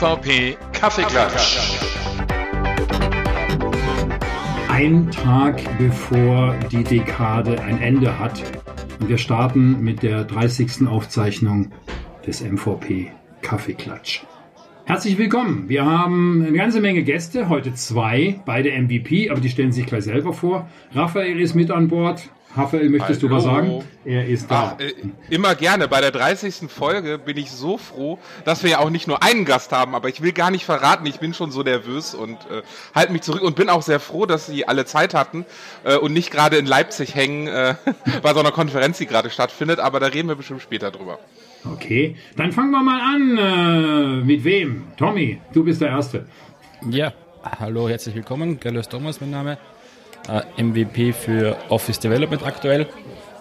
MVP Kaffeeklatsch. Ein Tag bevor die Dekade ein Ende hat. Und wir starten mit der 30. Aufzeichnung des MVP Kaffeeklatsch. Herzlich willkommen. Wir haben eine ganze Menge Gäste, heute zwei, beide MVP, aber die stellen sich gleich selber vor. Raphael ist mit an Bord. Raphael, möchtest Hallo. du was sagen? Er ist da. Ach, äh, immer gerne. Bei der 30. Folge bin ich so froh, dass wir ja auch nicht nur einen Gast haben, aber ich will gar nicht verraten, ich bin schon so nervös und äh, halte mich zurück und bin auch sehr froh, dass sie alle Zeit hatten äh, und nicht gerade in Leipzig hängen äh, bei so einer Konferenz, die gerade stattfindet, aber da reden wir bestimmt später drüber. Okay, dann fangen wir mal an. Äh, mit wem? Tommy, du bist der Erste. Ja, hallo, herzlich willkommen. Carlos Thomas, mein Name. Äh, MVP für Office Development aktuell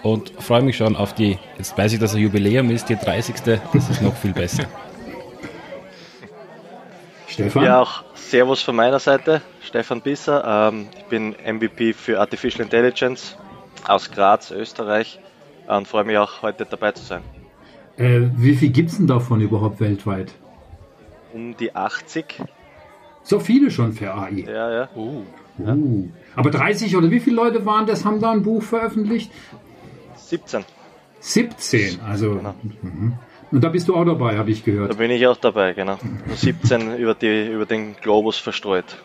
und freue mich schon auf die, jetzt weiß ich, dass ein Jubiläum ist, die 30. Das ist noch viel besser. Stefan? Ja, auch Servus von meiner Seite, Stefan Bisser. Ähm, ich bin MVP für Artificial Intelligence aus Graz, Österreich und freue mich auch heute dabei zu sein. Äh, wie viel gibt es denn davon überhaupt weltweit? Um die 80. So viele schon für AI. Ja, ja. Uh. Uh. Aber 30 oder wie viele Leute waren das, haben da ein Buch veröffentlicht? 17. 17, also. Genau. Mhm. Und da bist du auch dabei, habe ich Da gehört. bin ich auch dabei, genau. 17 über, die, über den Globus verstreut.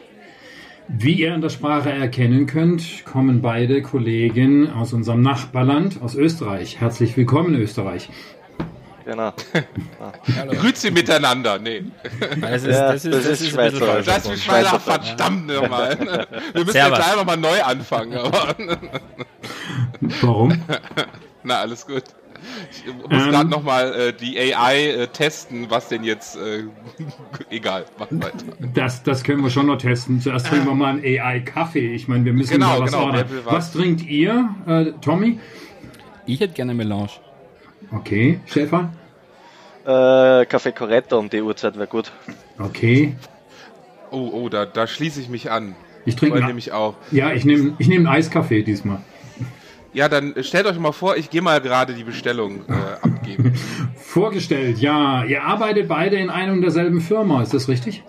Wie ihr an der Sprache erkennen könnt, kommen beide Kollegen aus unserem Nachbarland, aus Österreich. Herzlich willkommen, Österreich. Genau. Grüezi miteinander. Nee. Das Ja, das ist ein bisschen Schweizerisch. falsch. Das ist Schweizer Schweizer, verdammt nochmal. Wir müssen Servus. jetzt gleich nochmal neu anfangen. Aber Warum? na, alles gut. Ich muss Ähm. gerade nochmal äh, die AI äh, testen, was denn jetzt. Äh, egal, mach weiter. Das, das können wir schon noch testen. Zuerst trinken wir mal einen AI-Kaffee. Ich meine, wir müssen Genau, mal was genau, ordern. was? Was trinkt ihr, äh, Tommy? Ich hätte gerne Melange. Okay, Stefan? Äh, Kaffee Corretto um die Uhrzeit wäre gut. Okay. Oh, oh, da, da schließe ich mich an. Ich trinke einen- nämlich auch. Ja, ich nehme ich nehm einen Eiskaffee diesmal. Ja, dann stellt euch mal vor, ich gehe mal gerade die Bestellung äh, abgeben. Vorgestellt, ja. Ihr arbeitet beide in einer und derselben Firma, ist das richtig?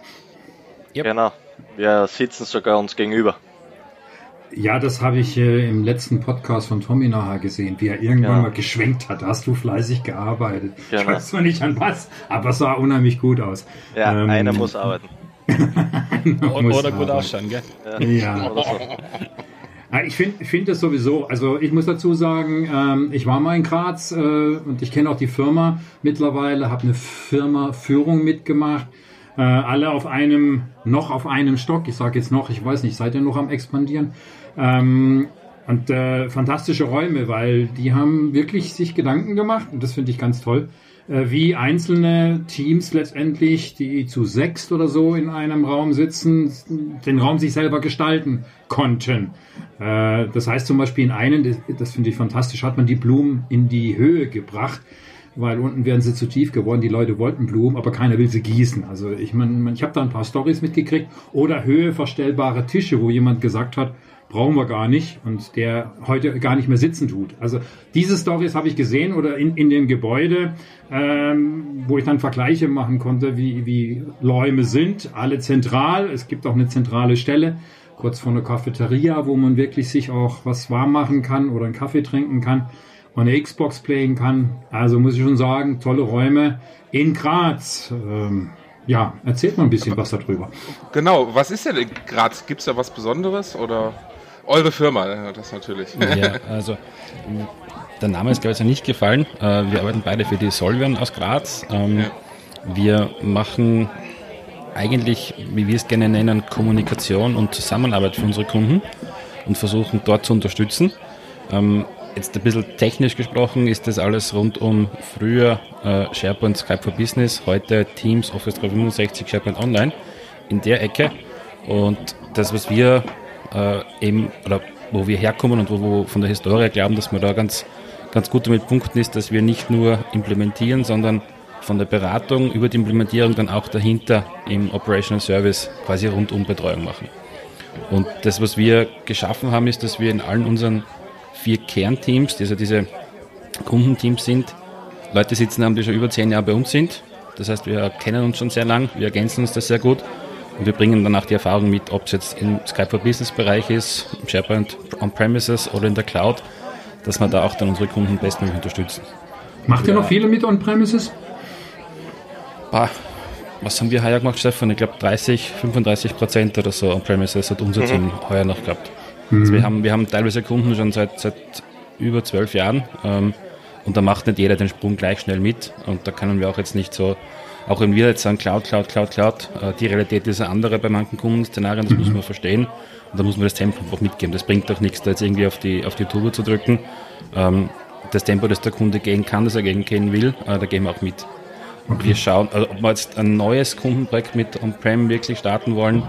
Yep. Genau. Wir sitzen sogar uns gegenüber. Ja, das habe ich äh, im letzten Podcast von Tommy nachher gesehen, wie er irgendwann Ja. mal geschwenkt hat. Da hast du fleißig gearbeitet. Ich Genau. weiß zwar nicht an was, aber es sah unheimlich gut aus. Ja, Ähm, einer muss arbeiten. Oder, muss oder gut ausschauen, gell? Ja. Ja, Ich finde ich find das sowieso, also ich muss dazu sagen, ähm, ich war mal in Graz äh, und ich kenne auch die Firma mittlerweile, habe eine Firma-Führung mitgemacht. Äh, alle auf einem, noch auf einem Stock, ich sage jetzt noch, ich weiß nicht, seid ihr noch am expandieren? Ähm, und äh, fantastische Räume, weil die haben wirklich sich Gedanken gemacht und das finde ich ganz toll, äh, wie einzelne Teams letztendlich, die zu sechst oder so in einem Raum sitzen, den Raum sich selber gestalten konnten. Äh, das heißt zum Beispiel in einem, das, das finde ich fantastisch, hat man die Blumen in die Höhe gebracht, weil unten wären sie zu tief geworden. Die Leute wollten Blumen, aber keiner will sie gießen. Also ich meine, ich habe da ein paar Stories mitgekriegt oder höheverstellbare Tische, wo jemand gesagt hat, brauchen wir gar nicht und der heute gar nicht mehr sitzen tut. Also diese Stories habe ich gesehen oder in, in dem Gebäude, ähm, wo ich dann Vergleiche machen konnte, wie, wie Räume sind, alle zentral. Es gibt auch eine zentrale Stelle, kurz vor einer Cafeteria, wo man wirklich sich auch was warm machen kann oder einen Kaffee trinken kann und eine Xbox playen kann. Also muss ich schon sagen, tolle Räume in Graz. Ähm, ja, erzählt mal ein bisschen was darüber. Genau, was ist denn in Graz? Gibt es da was Besonderes oder eure Firma? äh, Das natürlich. Ja, also m, der Name ist, glaube ich, nicht gefallen. Äh, Wir arbeiten beide für die Solvion aus Graz. Ähm. Wir machen eigentlich, wie wir es gerne nennen, Kommunikation und Zusammenarbeit für unsere Kunden und versuchen dort zu unterstützen. Ähm, Jetzt ein bisschen technisch gesprochen ist das alles rund um früher äh, SharePoint, Skype for Business, heute Teams, Office 365, SharePoint Online in der Ecke. Und das, was wir äh, eben, oder wo wir herkommen und wo wir von der Historie glauben, dass wir da ganz, ganz gut damit punkten, ist, dass wir nicht nur implementieren, sondern von der Beratung über die Implementierung dann auch dahinter im Operational Service quasi rundum Betreuung machen. Und das, was wir geschaffen haben, ist, dass wir in allen unseren vier Kernteams, die also diese Kundenteams sind, Leute sitzen haben, die schon über zehn Jahre bei uns sind Das heißt, wir kennen uns schon sehr lang, wir ergänzen uns das sehr gut und wir bringen dann auch die Erfahrung mit, ob es jetzt im Skype for Business Bereich ist, im SharePoint On-Premises oder in der Cloud, dass wir da auch dann unsere Kunden bestmöglich unterstützen. Macht ihr noch viele mit On-Premises? Was haben wir heuer gemacht, Stefan? Ich glaube 30, 35 Prozent oder so On-Premises hat unser Team heuer noch gehabt. Also wir, haben, wir haben teilweise Kunden schon seit, seit über zwölf Jahren ähm, und da macht nicht jeder den Sprung gleich schnell mit und da können wir auch jetzt nicht so, auch wenn wir jetzt sagen Cloud, Cloud, Cloud, Cloud, äh, die Realität ist eine andere bei manchen Kundenszenarien, das muss man verstehen und da muss man das Tempo einfach mitgeben. Das bringt doch nichts, da jetzt irgendwie auf die, auf die Tube zu drücken. Ähm, das Tempo, das der Kunde gehen kann, das er gehen gehen will, äh, da gehen wir auch mit. Wir schauen, also ob wir jetzt ein neues Kundenprojekt mit On-Prem wirklich starten wollen.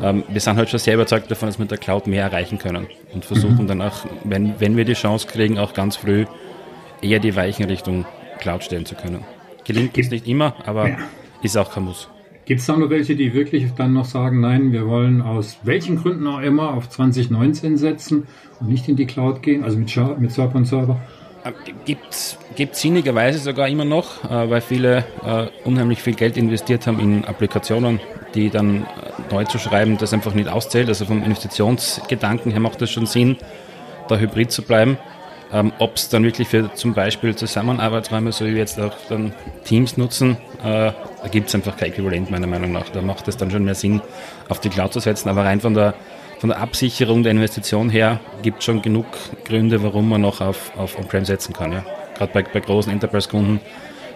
Ähm, wir sind halt schon sehr überzeugt davon, dass wir mit der Cloud mehr erreichen können und versuchen dann auch, wenn, wenn wir die Chance kriegen, auch ganz früh eher die Weichen Richtung Cloud stellen zu können. Gelingt uns nicht immer, aber Ja. ist auch kein Muss. Gibt es da noch welche, die wirklich dann noch sagen, nein, wir wollen aus welchen Gründen auch immer auf 2019 setzen und nicht in die Cloud gehen, also mit, mit Server und Server? Gibt gibt sinnigerweise sogar immer noch, äh, weil viele äh, unheimlich viel Geld investiert haben in Applikationen, die dann äh, neu zu schreiben, das einfach nicht auszählt. Also vom Investitionsgedanken her macht das schon Sinn, da hybrid zu bleiben. Ähm, Ob es dann wirklich für zum Beispiel Zusammenarbeitsräume, so wie wir jetzt auch dann Teams nutzen, äh, da gibt es einfach kein Äquivalent meiner Meinung nach. Da macht es dann schon mehr Sinn, auf die Cloud zu setzen. Aber rein von der, von der Absicherung der Investition her gibt es schon genug Gründe, warum man noch auf, auf On-Prem setzen kann. Ja. Gerade bei, bei großen Enterprise-Kunden,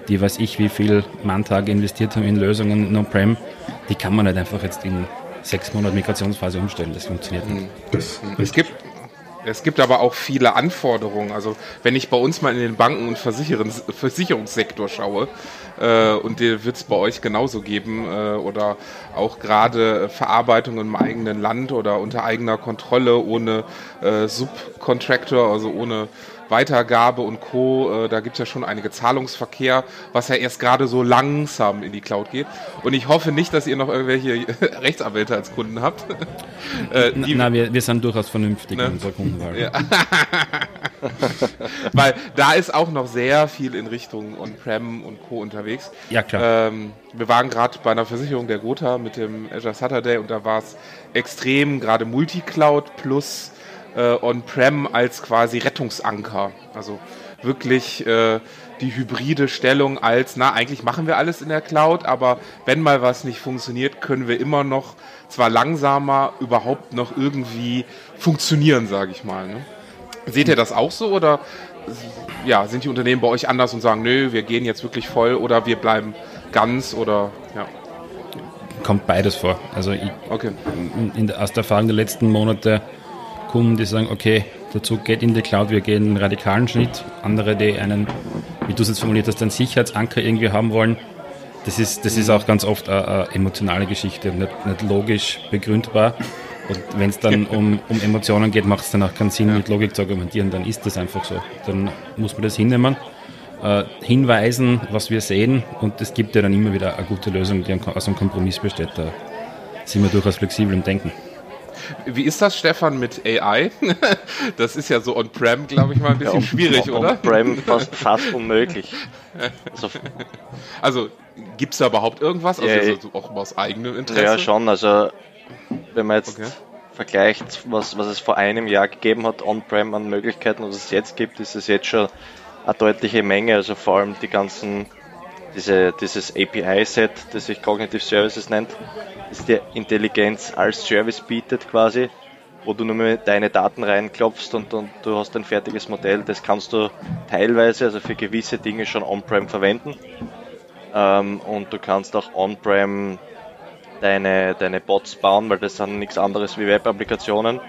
die weiß ich, wie viel Manntage investiert haben in Lösungen in On-Prem, die kann man nicht einfach jetzt in sechs Monate Migrationsphase umstellen. Das funktioniert nicht. Das, Es gibt, es gibt aber auch viele Anforderungen. Also wenn ich bei uns mal in den Banken- und Versicherungs Versicherungssektor schaue, äh, und wird es bei euch genauso geben, äh, oder auch gerade Verarbeitung im eigenen Land oder unter eigener Kontrolle, ohne äh, Subcontractor, also ohne Weitergabe und Co. Äh, da gibt es ja schon einige Zahlungsverkehr, was ja erst gerade so langsam in die Cloud geht. Und ich hoffe nicht, dass ihr noch irgendwelche Rechtsanwälte als Kunden habt. äh, die, Na, wir, wir sind durchaus vernünftig Ne? in unserer Kundenwahl. Ja. Weil da ist auch noch sehr viel in Richtung On-Prem und Co. unterwegs. Ja, klar. Ähm, wir waren gerade bei einer Versicherung der Gotha mit dem Azure Saturday und da war es extrem, gerade Multicloud plus äh, On-Prem als quasi Rettungsanker. Also wirklich äh, die hybride Stellung als, na, eigentlich machen wir alles in der Cloud, aber wenn mal was nicht funktioniert, können wir immer noch, zwar langsamer, überhaupt noch irgendwie funktionieren, sage ich mal. Ne? Seht ihr das auch so oder ja, sind die Unternehmen bei euch anders und sagen, nö, wir gehen jetzt wirklich voll oder wir bleiben ganz oder ja, Kommt beides vor. Also ich, okay. in, in, aus der Erfahrung der letzten Monate Kunden, die sagen, okay, der Zug geht in die Cloud, wir gehen einen radikalen Schnitt. Andere, die einen, wie du es jetzt formuliert hast, einen Sicherheitsanker irgendwie haben wollen. Das ist, das ist auch ganz oft eine, eine emotionale Geschichte und nicht, nicht logisch begründbar. Und wenn es dann um, um Emotionen geht, macht es dann auch keinen Sinn, mit Logik zu argumentieren. Dann ist das einfach so. Dann muss man das hinnehmen, äh, hinweisen, was wir sehen. Und es gibt ja dann immer wieder eine gute Lösung, die aus einem Kompromiss besteht. Da sind wir durchaus flexibel im Denken. Wie ist das, Stefan, mit AI? Das ist ja so on-prem, glaube ich mal, ein bisschen schwierig, oder? On-Prem fast, fast unmöglich. Also, Also gibt es da überhaupt irgendwas? Also Ja, so auch aus eigenem Interesse? ja, schon. Also, wenn man jetzt Okay. vergleicht, was, was es vor einem Jahr gegeben hat, On-Prem an Möglichkeiten, was es jetzt gibt, ist es jetzt schon eine deutliche Menge. Also vor allem die ganzen, diese, dieses API-Set, das sich Cognitive Services nennt, das dir Intelligenz als Service bietet quasi, wo du nur mit deine Daten reinklopfst und, und du hast ein fertiges Modell. Das kannst du teilweise, also für gewisse Dinge schon On-Prem verwenden. Ähm, und du kannst auch On-Prem deine, deine Bots bauen, weil das sind nichts anderes wie Web-Applikationen.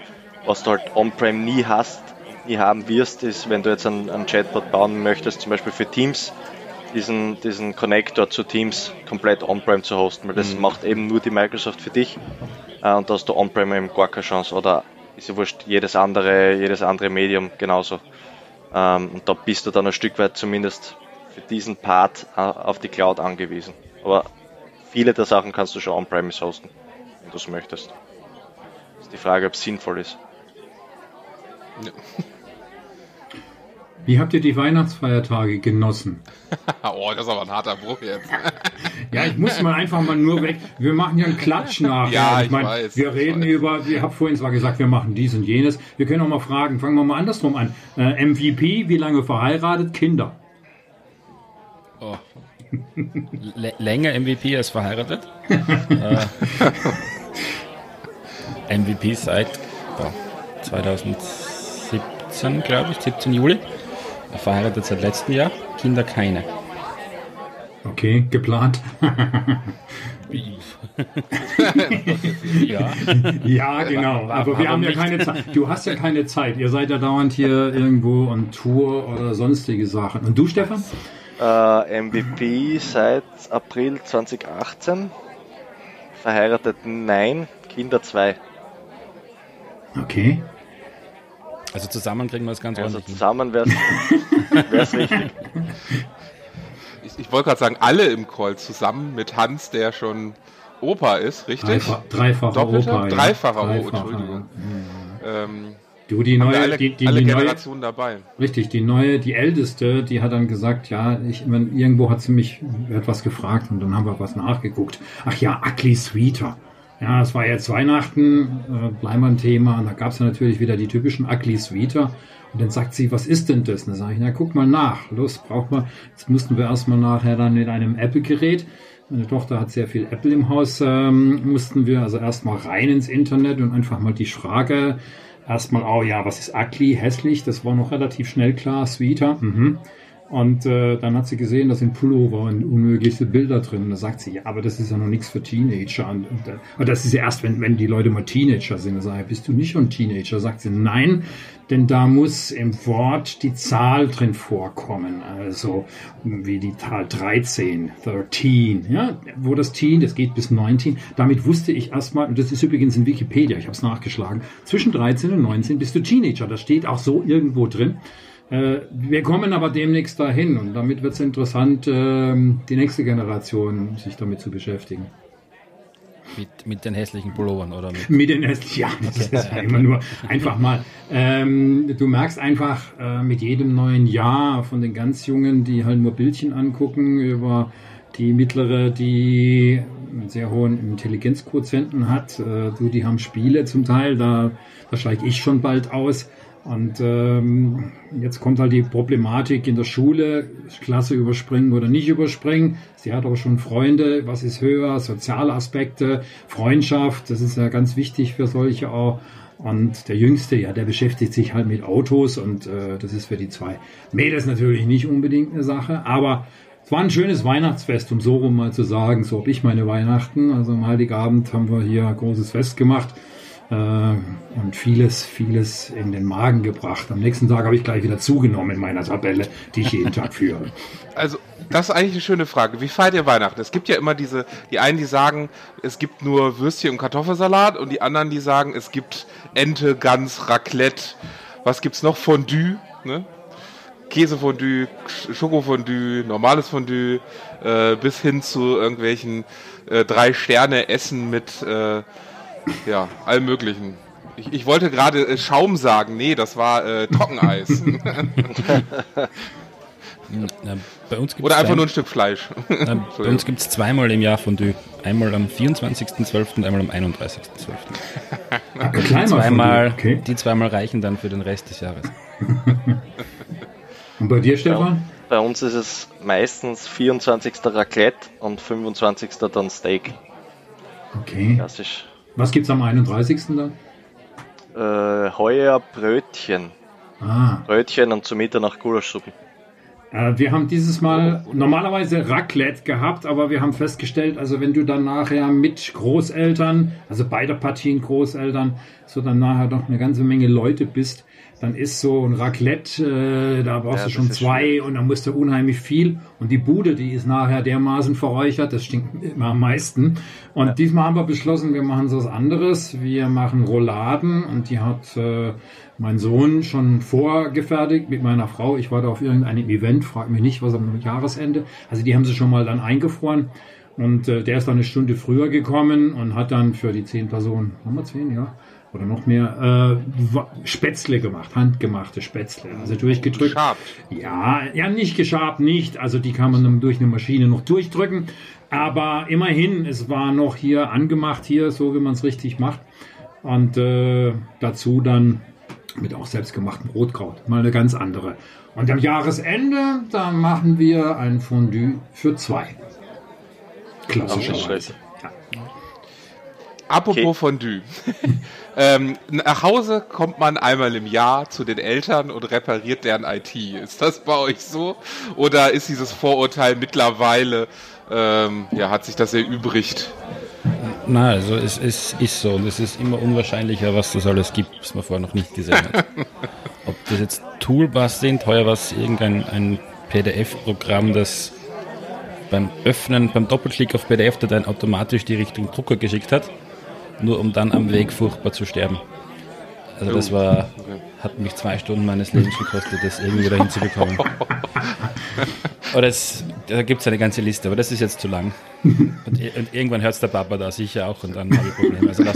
Was du halt on-prem nie hast, nie haben wirst, ist, wenn du jetzt einen, einen Chatbot bauen möchtest, zum Beispiel für Teams, diesen, diesen Connector zu Teams komplett on-prem zu hosten, weil das macht eben nur die Microsoft für dich äh, und da hast du on-prem eben gar keine Chance oder ist ja wurscht, jedes andere, jedes andere Medium genauso. Ähm, und da bist du dann ein Stück weit zumindest für diesen Part äh, auf die Cloud angewiesen. Aber viele der Sachen kannst du schon on-premise hosten, wenn du es möchtest. Ist die Frage, ob es sinnvoll ist. Wie habt ihr die Weihnachtsfeiertage genossen? oh, das ist aber ein harter Bruch jetzt. Ja, ich muss mal einfach mal nur weg. Wir machen ja einen Klatsch nach. Ja, ich mein, weiß, Wir ich reden weiß. über, ich habe vorhin zwar gesagt, wir machen dies und jenes. Wir können auch mal fragen, fangen wir mal andersrum an. Äh, MVP, wie lange verheiratet? Kinder. Oh. L länger MVP als verheiratet. äh, MVP seit boah, 2017, glaube ich, 17 Juli. Verheiratet seit letztem Jahr. Kinder keine. Okay, geplant. Ja. ja, genau. Aber wir haben ja nicht? keine Zeit. Du hast ja keine Zeit. Ihr seid ja dauernd hier irgendwo on Tour oder sonstige Sachen. Und du, Stefan? Äh, MVP seit April 2018. Verheiratet nein, Kinder zwei. Okay. Also zusammen kriegen wir es ganz Also ordentlich. zusammen wäre es richtig. Ich, ich wollte gerade sagen, alle im Call zusammen mit Hans, der schon Opa ist, richtig? Dreifach, dreifacher Doppelte? Opa. ja. Dreifacher, oh, Dreifacher, Entschuldigung. ja. Ähm, Du, die neue, alle, die, die, alle die neue, Generationen dabei. richtig, die neue, die älteste, die hat dann gesagt, ja, ich, wenn, irgendwo hat sie mich etwas gefragt und dann haben wir was nachgeguckt. Ach ja, Ugly Sweeter. Ja, es war jetzt Weihnachten, äh, ein Thema und da gab es ja natürlich wieder die typischen Ugly Sweeter. Und dann sagt sie, was ist denn das? Und dann sage ich, na guck mal nach. Los, braucht man. Jetzt mussten wir erstmal nachher dann mit einem Apple-Gerät. Meine Tochter hat sehr viel Apple im Haus. Ähm, mussten wir also erstmal rein ins Internet und einfach mal die Frage erstmal, oh ja, was ist ugly, hässlich? Das war noch relativ schnell klar. Sweeter, mhm. Und äh, dann hat sie gesehen, da sind Pullover und unmöglichste Bilder drin. Und da sagt sie, ja, aber das ist ja noch nichts für Teenager. Und, und, äh, und das ist ja erst, wenn, wenn die Leute mal Teenager sind. Da sage ich, bist du nicht schon Teenager? Sagt sie, nein, denn da muss im Wort die Zahl drin vorkommen. Also wie die Zahl 13, 13, ja, wo das Teen, das geht bis 19. Damit wusste ich erstmal, und das ist übrigens in Wikipedia, ich habe es nachgeschlagen, zwischen 13 und 19 bist du Teenager. Das steht auch so irgendwo drin. Äh, wir kommen aber demnächst dahin und damit wird es interessant, ähm, die nächste Generation sich damit zu beschäftigen. Mit, mit den hässlichen Pullovern oder mit. Mit den Ästen, ja, das ist ja immer nur einfach mal. Ähm, du merkst einfach äh, mit jedem neuen Jahr von den ganz Jungen, die halt nur Bildchen angucken, über die mittlere, die einen sehr hohen Intelligenzquotienten hat. Äh, du, die haben Spiele zum Teil, da, da steige ich schon bald aus. Und ähm, jetzt kommt halt die Problematik in der Schule, Klasse überspringen oder nicht überspringen. Sie hat aber schon Freunde, was ist höher, soziale Aspekte, Freundschaft, das ist ja ganz wichtig für solche auch. Und der Jüngste, ja, der beschäftigt sich halt mit Autos und äh, das ist für die zwei Mädels natürlich nicht unbedingt eine Sache, aber es war ein schönes Weihnachtsfest, um so rum mal zu sagen. So habe ich meine Weihnachten. Also am Heiligabend haben wir hier ein großes Fest gemacht und vieles, vieles in den Magen gebracht. Am nächsten Tag habe ich gleich wieder zugenommen in meiner Tabelle, die ich jeden Tag führe. Also, das ist eigentlich eine schöne Frage. Wie feiert ihr Weihnachten? Es gibt ja immer diese, die einen, die sagen, es gibt nur Würstchen und Kartoffelsalat und die anderen, die sagen, es gibt Ente, Gans, Raclette. Was gibt's noch? Fondue, ne? Käsefondue, Sch- Schokofondue, normales Fondue, äh, bis hin zu irgendwelchen äh, drei Sterne Essen mit äh, ja allem möglichen. Ich, ich wollte gerade äh, Schaum sagen, nee, das war äh, Trockeneis. Ja, bei uns gibt's Oder einfach zwei- nur ein Stück Fleisch. Ja, bei uns gibt es zweimal im Jahr Fondue. Einmal am 24.12. und einmal am 31.12. Kleiner Zweimal, Okay. Die zweimal reichen dann für den Rest des Jahres. Und bei dir, Stefan? Bei uns ist es meistens 24. Raclette und 25. dann Steak. Okay. Klassisch. Was gibt's am 31. dann? Äh, heuer Brötchen. Ah, Brötchen und zu Mitternacht Gulaschsuppen. Äh, Wir haben dieses Mal normalerweise Raclette gehabt, aber wir haben festgestellt, also wenn du dann nachher mit Großeltern, also beide Partien Großeltern, so dann nachher doch eine ganze Menge Leute bist, dann ist so ein Raclette, äh, da brauchst Ja, du schon zwei und dann musst du unheimlich viel. Und die Bude, die ist nachher dermaßen verräuchert, das stinkt immer am meisten. Und diesmal haben wir beschlossen, wir machen so was anderes. Wir machen Rouladen und die hat äh, mein Sohn schon vorgefertigt mit meiner Frau. Ich war da auf irgendeinem Event, frag mich nicht, was am Jahresende. Also die haben sie schon mal dann eingefroren. Und äh, der ist dann eine Stunde früher gekommen und hat dann für die zehn Personen, haben wir zehn, ja, oder noch mehr, äh, Spätzle gemacht, handgemachte Spätzle, also durchgedrückt. Geschabt. Ja, ja, nicht geschabt, nicht. Also die kann man durch eine Maschine noch durchdrücken. Aber immerhin, es war noch hier angemacht, hier, so wie man es richtig macht. Und äh, dazu dann mit auch selbstgemachtem Rotkraut. Mal eine ganz andere. Und am Jahresende, da machen wir ein Fondue für zwei. Klassischerweise. Apropos okay. Fondue. ähm, nach Hause kommt man einmal im Jahr zu den Eltern und repariert deren IT. Ist das bei euch so? Oder ist dieses Vorurteil mittlerweile, ähm, ja, hat sich das erübrigt? Na, also es, es ist so und es ist immer unwahrscheinlicher, was das alles gibt, was man vorher noch nicht gesehen hat. Ob das jetzt Toolbars sind, heuer war es irgendein ein PDF-Programm, das beim Öffnen, beim Doppelklick auf PDF-Dateien automatisch die richtigen Drucker geschickt hat, nur um dann am Weg furchtbar zu sterben. Also das oh. war, hat mich zwei Stunden meines Lebens gekostet, das irgendwie wieder hinzubekommen. Oder es, da gibt es eine ganze Liste, aber das ist jetzt zu lang. Und, und irgendwann hört es der Papa da sicher auch und dann habe ich Probleme. Also.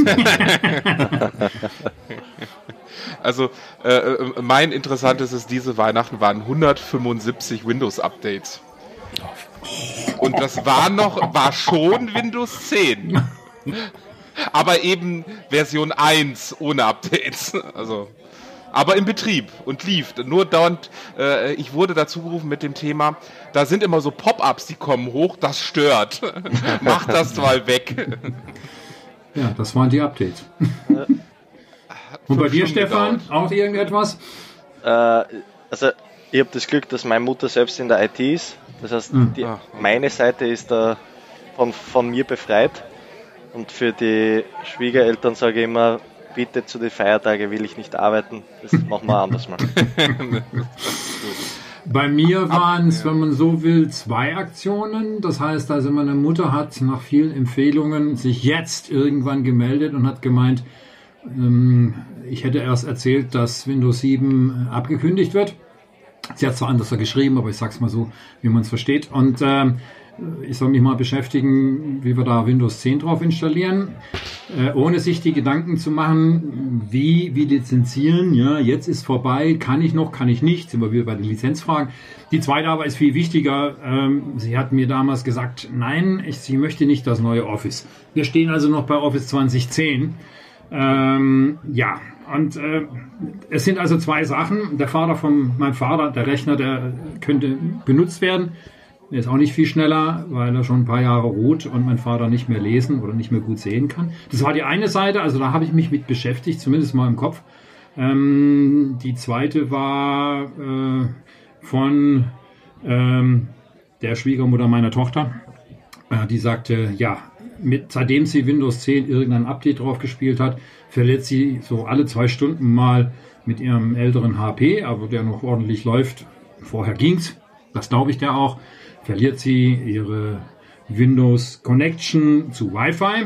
Also äh, äh, mein interessantes ist, diese Weihnachten waren 175 Windows-Updates. Und das war noch, war schon Windows 10. Aber eben Version 1 ohne Updates. Also aber im Betrieb und lief. Nur dauernd, äh, ich wurde dazu gerufen mit dem Thema, da sind immer so Pop-ups, die kommen hoch, das stört. Mach das mal weg. Ja, das waren die Updates. und bei dir, Stefan, gedauert. auch irgendetwas? Äh, also, ich habe das Glück, dass meine Mutter selbst in der IT ist. Das heißt, mhm. die, meine Seite ist da von, von mir befreit. Und für die Schwiegereltern sage ich immer, bitte zu den Feiertagen will ich nicht arbeiten. Das machen wir anders mal. Bei mir waren es, wenn man so will, zwei Aktionen. Das heißt also, meine Mutter hat nach vielen Empfehlungen sich jetzt irgendwann gemeldet und hat gemeint, ähm, ich hätte erst erzählt, dass Windows 7 abgekündigt wird. Sie hat zwar anders geschrieben, aber ich sag's mal so, wie man es versteht. Und ähm, ich soll mich mal beschäftigen, wie wir da Windows 10 drauf installieren, äh, ohne sich die Gedanken zu machen, wie, wie lizenzieren, ja, jetzt ist vorbei, kann ich noch, kann ich nicht, sind wir wieder bei den Lizenzfragen. Die zweite aber ist viel wichtiger. Ähm, sie hat mir damals gesagt, nein, ich, sie möchte nicht das neue Office. Wir stehen also noch bei Office 2010. Ähm, ja, und äh, es sind also zwei Sachen. Der Vater von meinem Vater, der Rechner, der könnte benutzt werden. Er ist auch nicht viel schneller, weil er schon ein paar Jahre ruht und mein Vater nicht mehr lesen oder nicht mehr gut sehen kann. Das war die eine Seite, also da habe ich mich mit beschäftigt, zumindest mal im Kopf. Ähm, die zweite war äh, von ähm, der Schwiegermutter meiner Tochter. Äh, die sagte, ja, mit, seitdem sie Windows 10 irgendein Update drauf gespielt hat, verliert sie so alle zwei Stunden mal mit ihrem älteren HP, aber der noch ordentlich läuft. Vorher ging's, das glaube ich der auch verliert sie ihre Windows Connection zu Wi-Fi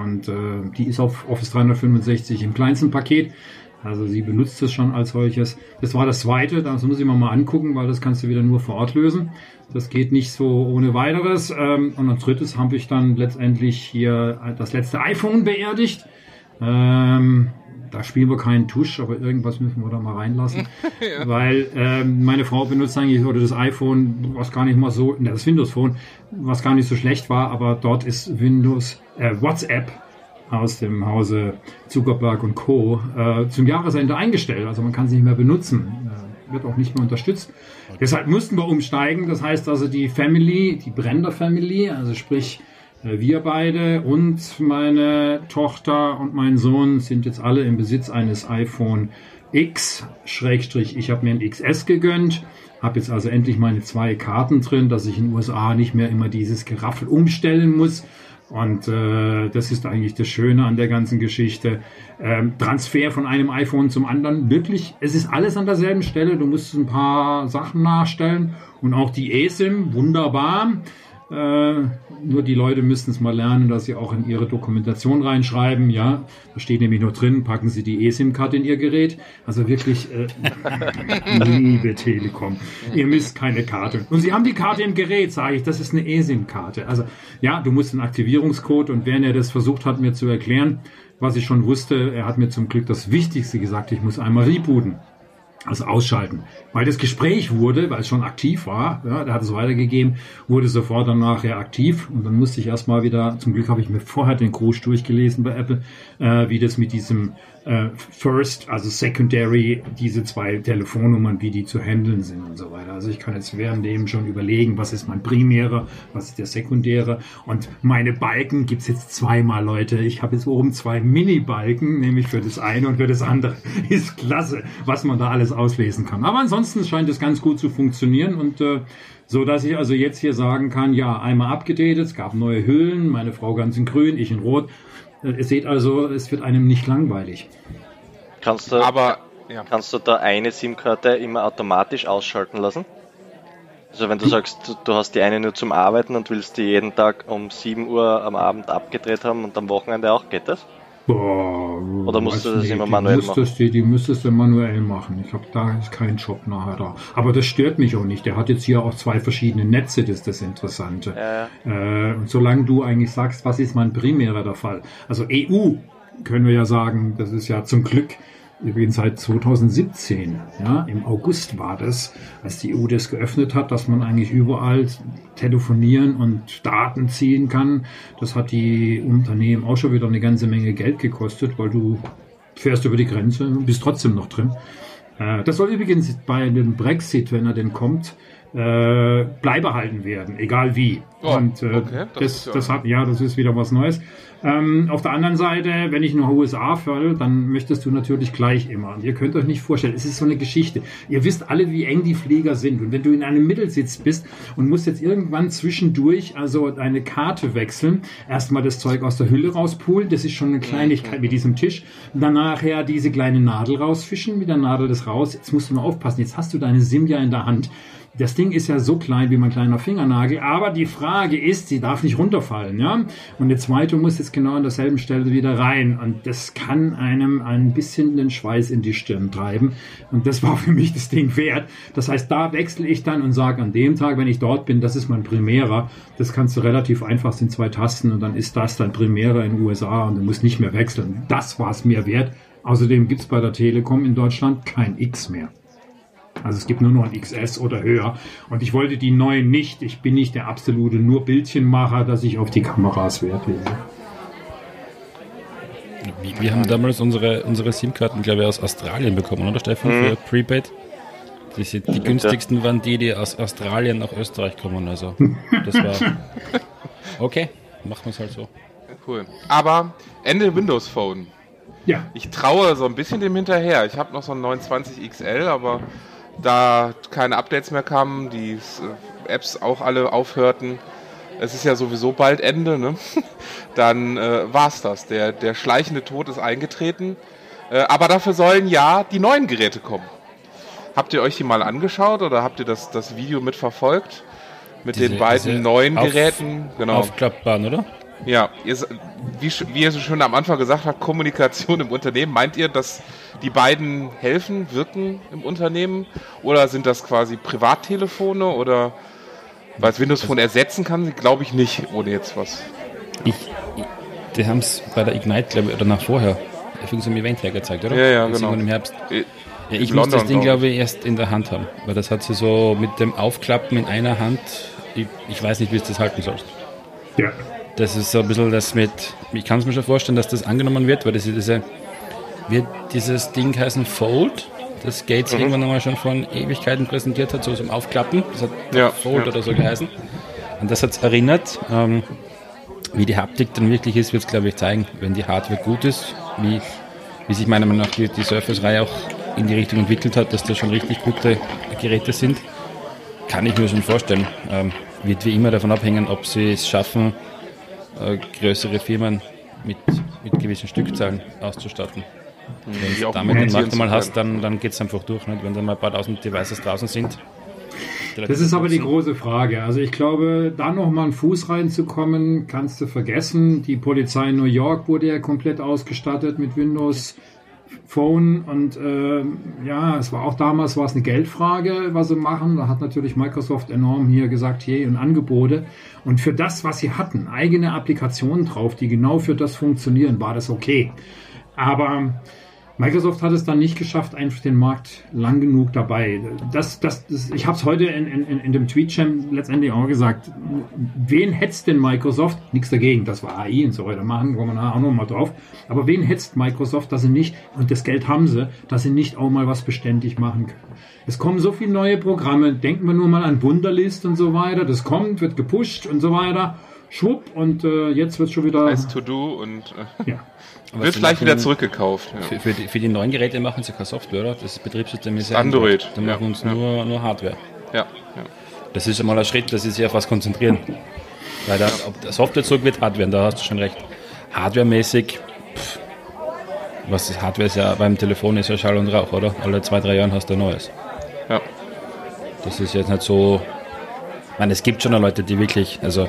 und äh, die ist auf Office 365 im kleinsten Paket. Also sie benutzt es schon als solches. Das war das zweite, das muss ich mir mal angucken, weil das kannst du wieder nur vor Ort lösen. Das geht nicht so ohne weiteres. Ähm, und als drittes habe ich dann letztendlich hier das letzte iPhone beerdigt. Ähm, da spielen wir keinen Tusch, aber irgendwas müssen wir da mal reinlassen. ja. Weil ähm, meine Frau benutzt eigentlich oder das iPhone, was gar nicht mal so, ne, das Windows Phone, was gar nicht so schlecht war, aber dort ist Windows, äh, WhatsApp aus dem Hause Zuckerberg und Co. Äh, zum Jahresende eingestellt. Also man kann es nicht mehr benutzen. Äh, wird auch nicht mehr unterstützt. Okay. Deshalb mussten wir umsteigen. Das heißt also die Family, die Brender Family, also sprich wir beide und meine Tochter und mein Sohn sind jetzt alle im Besitz eines iPhone X, Schrägstrich, ich habe mir ein XS gegönnt, habe jetzt also endlich meine zwei Karten drin, dass ich in den USA nicht mehr immer dieses Geraffel umstellen muss. Und äh, das ist eigentlich das Schöne an der ganzen Geschichte. Ähm, Transfer von einem iPhone zum anderen, wirklich, es ist alles an derselben Stelle. Du musst ein paar Sachen nachstellen und auch die eSIM, wunderbar. Äh, nur die Leute müssten es mal lernen, dass sie auch in ihre Dokumentation reinschreiben. Ja, da steht nämlich noch drin, packen Sie die eSIM-Karte in Ihr Gerät. Also wirklich, äh, liebe Telekom, ihr müsst keine Karte. Und Sie haben die Karte im Gerät, sage ich, das ist eine eSIM-Karte. Also ja, du musst einen Aktivierungscode und wenn er das versucht hat, mir zu erklären, was ich schon wusste, er hat mir zum Glück das Wichtigste gesagt, ich muss einmal rebooten. Also ausschalten. Weil das Gespräch wurde, weil es schon aktiv war, ja, der hat es weitergegeben, wurde sofort danach reaktiv und dann musste ich erstmal wieder, zum Glück habe ich mir vorher den Gruß durchgelesen bei Apple, äh, wie das mit diesem äh, First, also Secondary, diese zwei Telefonnummern, wie die zu handeln sind und so weiter. Also ich kann jetzt während dem schon überlegen, was ist mein primärer, was ist der sekundäre und meine Balken gibt's jetzt zweimal, Leute. Ich habe jetzt oben zwei Mini-Balken, nämlich für das eine und für das andere. Ist klasse, was man da alles auslesen kann. Aber ansonsten scheint es ganz gut zu funktionieren und äh, so dass ich also jetzt hier sagen kann, ja, einmal abgedatet, es gab neue Hüllen, meine Frau ganz in grün, ich in rot Ihr seht also, es wird einem nicht langweilig. Kannst du, Aber, ja. kannst du da eine SIM-Karte immer automatisch ausschalten lassen? Also wenn du sagst, du hast die eine nur zum Arbeiten und willst die jeden Tag um 7 Uhr am Abend abgedreht haben und am Wochenende auch, geht das? Boah, Oder musst du das nicht, immer manuell machen? Die, die müsstest du manuell machen. Ich habe da ist kein Job nachher da. Aber das stört mich auch nicht. Der hat jetzt hier auch zwei verschiedene Netze, das ist das Interessante. Ja. Äh, und solange du eigentlich sagst, was ist mein primärer der Fall? Also EU können wir ja sagen, das ist ja zum Glück übrigens seit 2017, ja, im August war das, als die EU das geöffnet hat, dass man eigentlich überall telefonieren und Daten ziehen kann. Das hat die Unternehmen auch schon wieder eine ganze Menge Geld gekostet, weil du fährst über die Grenze und bist trotzdem noch drin. Äh, das soll übrigens bei dem Brexit, wenn er denn kommt, äh, beibehalten werden, egal wie. Oh, und äh, okay, das, das, das hat, ja, das ist wieder was Neues. Ähm, auf der anderen Seite, wenn ich nach USA falle, dann möchtest du natürlich gleich immer. Und ihr könnt euch nicht vorstellen, es ist so eine Geschichte. Ihr wisst alle, wie eng die Flieger sind. Und wenn du in einem Mittelsitz bist und musst jetzt irgendwann zwischendurch also deine Karte wechseln, erstmal das Zeug aus der Hülle rauspulen, das ist schon eine Kleinigkeit mit diesem Tisch. Und dann nachher diese kleine Nadel rausfischen, mit der Nadel das raus. Jetzt musst du nur aufpassen, jetzt hast du deine SIM ja in der Hand. Das Ding ist ja so klein wie mein kleiner Fingernagel, aber die Frage ist, sie darf nicht runterfallen, ja? Und der zweite muss jetzt genau an derselben Stelle wieder rein und das kann einem ein bisschen den Schweiß in die Stirn treiben und das war für mich das Ding wert. Das heißt, da wechsle ich dann und sage an dem Tag, wenn ich dort bin, das ist mein Primärer. Das kannst du relativ einfach, sind zwei Tasten und dann ist das dein Primärer in den USA und du musst nicht mehr wechseln. Das war es mir wert. Außerdem gibt es bei der Telekom in Deutschland kein X mehr. Also es gibt nur noch ein XS oder höher. Und ich wollte die neuen nicht. Ich bin nicht der absolute nur Bildchenmacher, dass ich auf die Kameras Wert lege. Wir, wir haben damals unsere, unsere SIM-Karten, glaube ich, aus Australien bekommen, oder Stefan, mhm. für Prepaid? Die, sind, die günstigsten waren die, die aus Australien nach Österreich kommen. Also das war okay, machen wir es halt so. Cool. Aber Ende Windows Phone. Ja. Ich traue so ein bisschen dem hinterher. Ich habe noch so ein 29 XL, aber da keine Updates mehr kamen, die äh, Apps auch alle aufhörten, es ist ja sowieso bald Ende, ne? dann äh, es das. Der, der schleichende Tod ist eingetreten. Äh, aber dafür sollen ja die neuen Geräte kommen. Habt ihr euch die mal angeschaut oder habt ihr das, das Video mitverfolgt? Mit diese, den beiden neuen auf, Geräten? Genau. Aufklappbaren, oder? Ja, ihr, wie, wie ihr so schön am Anfang gesagt habt, Kommunikation im Unternehmen. Meint ihr, dass die beiden helfen, wirken im Unternehmen? Oder sind das quasi Privattelefone oder weil es Windows Phone ersetzen kann? Glaube ich nicht, ohne jetzt was. Ich, ich die haben es bei der Ignite, glaube ich, oder nach vorher, für so ein Event hergezeigt, oder? Ja, ja, genau. Im Herbst. Ja, ich muss das Ding, glaube ich, erst in der Hand haben, weil das hat sie so mit dem Aufklappen in einer Hand, ich, ich weiß nicht, wie es das halten soll. Ja. Das ist so ein bisschen das mit, ich kann es mir schon vorstellen, dass das angenommen wird, weil das ist diese wird dieses Ding heißen Fold, das Gates mhm. irgendwann einmal schon von Ewigkeiten präsentiert hat, so zum Aufklappen. Das hat ja, Fold ja. oder so geheißen. Und das hat es erinnert. Ähm, wie die Haptik dann wirklich ist, wird es, glaube ich, zeigen, wenn die Hardware gut ist, wie, wie sich meiner Meinung nach die, die Surface-Reihe auch in die Richtung entwickelt hat, dass das schon richtig gute Geräte sind. Kann ich mir schon vorstellen. Ähm, wird wie immer davon abhängen, ob sie es schaffen, größere Firmen mit, mit gewissen Stückzahlen auszustatten. Wenn du damit den Markt einmal hast, dann, dann geht es einfach durch. Nicht? Wenn dann mal ein paar tausend Devices draußen sind. Das ist aber die große Frage. Also ich glaube, da nochmal einen Fuß reinzukommen, kannst du vergessen. Die Polizei in New York wurde ja komplett ausgestattet mit Windows Phone und äh, ja, es war auch damals war es eine Geldfrage, was sie machen. Da hat natürlich Microsoft enorm hier gesagt, hey, und Angebote. Und für das, was sie hatten, eigene Applikationen drauf, die genau für das funktionieren, war das okay. Aber Microsoft hat es dann nicht geschafft, einfach den Markt lang genug dabei. Das, das, das ich habe es heute in, in, in dem Tweet-Champ letztendlich auch gesagt. Wen hetzt denn Microsoft? Nichts dagegen, das war AI und so weiter machen, kommen wir auch noch mal drauf. Aber wen hetzt Microsoft, dass sie nicht, und das Geld haben sie, dass sie nicht auch mal was beständig machen können? Es kommen so viele neue Programme, denken wir nur mal an Wunderlist und so weiter. Das kommt, wird gepusht und so weiter. Schwupp, und äh, jetzt wird schon wieder. Als To-Do und. Äh, ja. Wird vielleicht wieder zurückgekauft. Ja. Für, für, die, für, die, neuen Geräte machen sie keine Software, oder? Das Betriebssystem ist ja Android. Android. Die machen uns ja. Nur, nur Hardware. Ja. Das ist einmal ein Schritt, dass sie sich auf was konzentrieren. Weil da, ob der Software zurück wird, Hardware, da hast du schon recht. Hardwaremäßig, pff, was ist Hardware ist ja beim Telefon ist ja Schall und Rauch, oder? Alle zwei, drei Jahren hast du ein neues. Ja. Das ist jetzt nicht so. Ich meine, es gibt schon Leute, die wirklich, also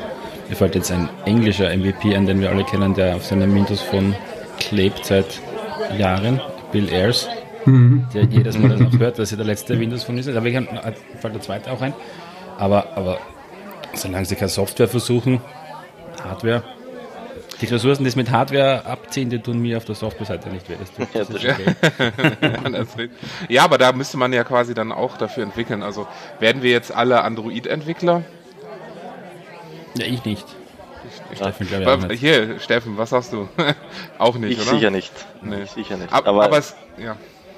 mir fällt jetzt ein englischer MVP an, den wir alle kennen, der auf seinem Windows Phone klebt seit Jahren, Bill Ayers, mhm. der jedes Mal das auch hört, dass er der letzte Windows Phone ist. Aber ich fällt der zweite auch ein. Aber, aber solange sie keine Software versuchen, Hardware, die Ressourcen, die es mit Hardware abziehen, die tun mir auf der Software-Seite nicht weh. Das das okay. ja, aber da müsste man ja quasi dann auch dafür entwickeln. Also werden wir jetzt alle Android-Entwickler? Ja, ich nicht. Steffen, ich, auch nicht. Hier, Steffen, was sagst du? auch nicht, ich oder? Sicher nicht. Nee. Ich sicher nicht. Aber, aber es, ja.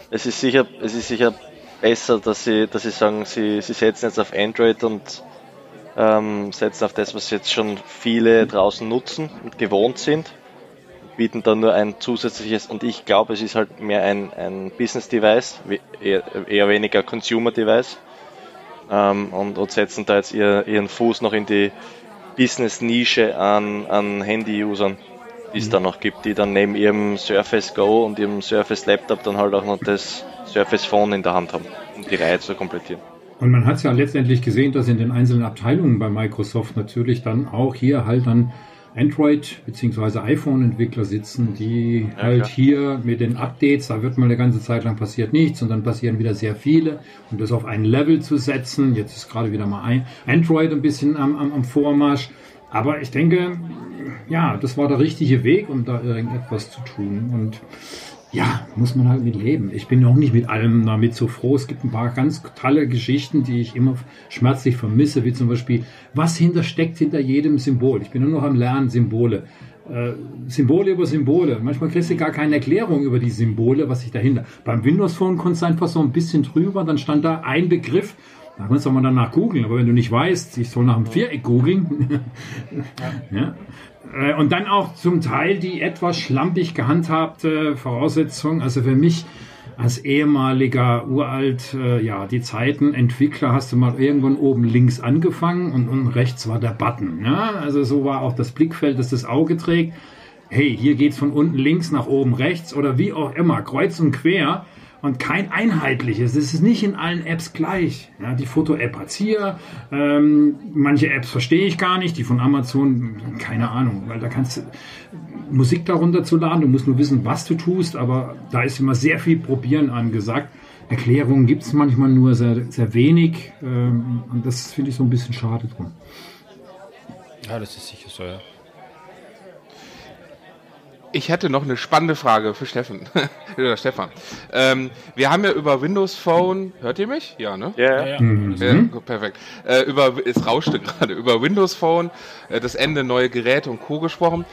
es, ist sicher, es ist sicher besser, dass sie, dass sie sagen, sie, sie setzen jetzt auf Android und ähm, setzen auf das, was jetzt schon viele draußen nutzen und gewohnt sind. Bieten dann nur ein zusätzliches, und ich glaube, es ist halt mehr ein, ein Business-Device, eher, eher, weniger Consumer-Device. Ähm, und, und setzen da jetzt ihr, ihren Fuß noch in die Business-Nische an, an Handy-Usern, die es mhm. da noch gibt, die dann neben ihrem Surface Go und ihrem Surface Laptop dann halt auch noch das Surface Phone in der Hand haben, um die Reihe zu komplettieren. Und man hat es ja letztendlich gesehen, dass in den einzelnen Abteilungen bei Microsoft natürlich dann auch hier halt dann Android- bzw. iPhone-Entwickler sitzen, die ja, halt klar. hier mit den Updates, da wird mal eine ganze Zeit lang passiert nichts und dann passieren wieder sehr viele und das auf ein Level zu setzen. Jetzt ist gerade wieder mal Android ein bisschen am, am, am Vormarsch. Aber ich denke, ja, das war der richtige Weg, um da irgendetwas zu tun. Und ja, muss man halt mit leben. Ich bin auch nicht mit allem damit so froh. Es gibt ein paar ganz tolle Geschichten, die ich immer schmerzlich vermisse, wie zum Beispiel, was hintersteckt hinter jedem Symbol. Ich bin nur noch am Lernen Symbole. Äh, Symbole über Symbole. Manchmal kriegst du gar keine Erklärung über die Symbole, was sich dahinter. Beim Windows Phone konntest du einfach so ein bisschen drüber, dann stand da ein Begriff. Da kannst du mal danach googeln, aber wenn du nicht weißt, ich soll nach einem Viereck googeln, ja. Äh, und dann auch zum Teil die etwas schlampig gehandhabte Voraussetzung. Also für mich als ehemaliger uralt, äh, ja, die Zeiten Entwickler hast du mal irgendwann oben links angefangen und, und rechts war der Button. Ja? Also so war auch das Blickfeld, das das Auge trägt. Hey, hier geht's von unten links nach oben rechts oder wie auch immer, kreuz und quer und kein einheitliches. Es ist nicht in allen Apps gleich. Ja, die Foto-App hat's hier. Ähm, manche Apps verstehe ich gar nicht. Die von Amazon, keine Ahnung, weil da kannst du Musik darunter zu laden. Du musst nur wissen, was du tust. Aber da ist immer sehr viel Probieren angesagt. Erklärungen gibt's manchmal nur sehr, sehr wenig. Ähm, und das finde ich so ein bisschen schade drum. Ja, das ist sicher so, ja. Ich hätte noch eine spannende Frage für Steffen. Oder Stefan. Ähm, wir haben ja über Windows Phone, hört ihr mich? Ja, ne? Yeah. Ja, mhm. ja. perfekt. Äh, über, es rauschte gerade, über Windows Phone, äh, das Ende neue Geräte und Co. gesprochen.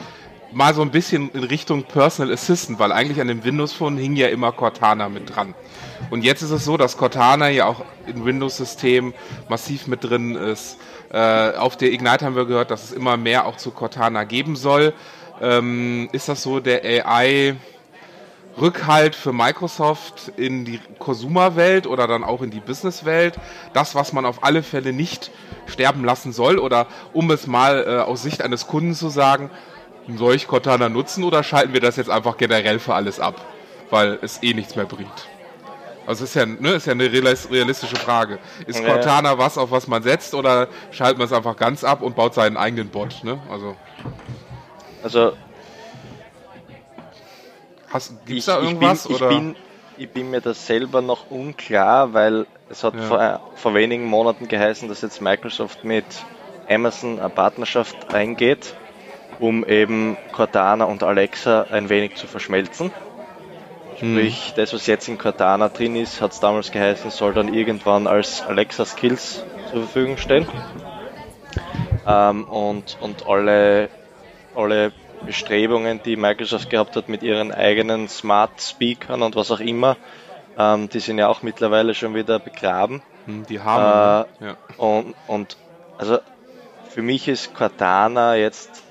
Mal so ein bisschen in Richtung Personal Assistant, weil eigentlich an dem Windows Phone hing ja immer Cortana mit dran. Und jetzt ist es so, dass Cortana ja auch im Windows-System massiv mit drin ist. Äh, auf der Ignite haben wir gehört, dass es immer mehr auch zu Cortana geben soll. Ähm, ist das so der AI Rückhalt für Microsoft in die Consumer-Welt oder dann auch in die Business-Welt? Das, was man auf alle Fälle nicht sterben lassen soll? Oder um es mal äh, aus Sicht eines Kunden zu sagen, soll ich Cortana nutzen oder schalten wir das jetzt einfach generell für alles ab? Weil es eh nichts mehr bringt. Also ist ja, ne, ist ja eine realistische Frage. Ist Cortana was, auf was man setzt, oder schaltet man es einfach ganz ab und baut seinen eigenen Bot? Ne? Also. Also. Gibt es da irgendwas? Ich bin, oder? Ich, bin, ich bin mir das selber noch unklar, weil es hat ja. vor, vor wenigen Monaten geheißen, dass jetzt Microsoft mit Amazon eine Partnerschaft eingeht, um eben Cortana und Alexa ein wenig zu verschmelzen. Sprich, das, was jetzt in Cortana drin ist, hat es damals geheißen, soll dann irgendwann als Alexa Skills zur Verfügung stehen. Ähm, und, und alle, alle Bestrebungen, die Microsoft gehabt hat mit ihren eigenen Smart Speakern und was auch immer, ähm, die sind ja auch mittlerweile schon wieder begraben. Hm, Die haben. Äh, ja. Und, und also für mich ist Cortana jetzt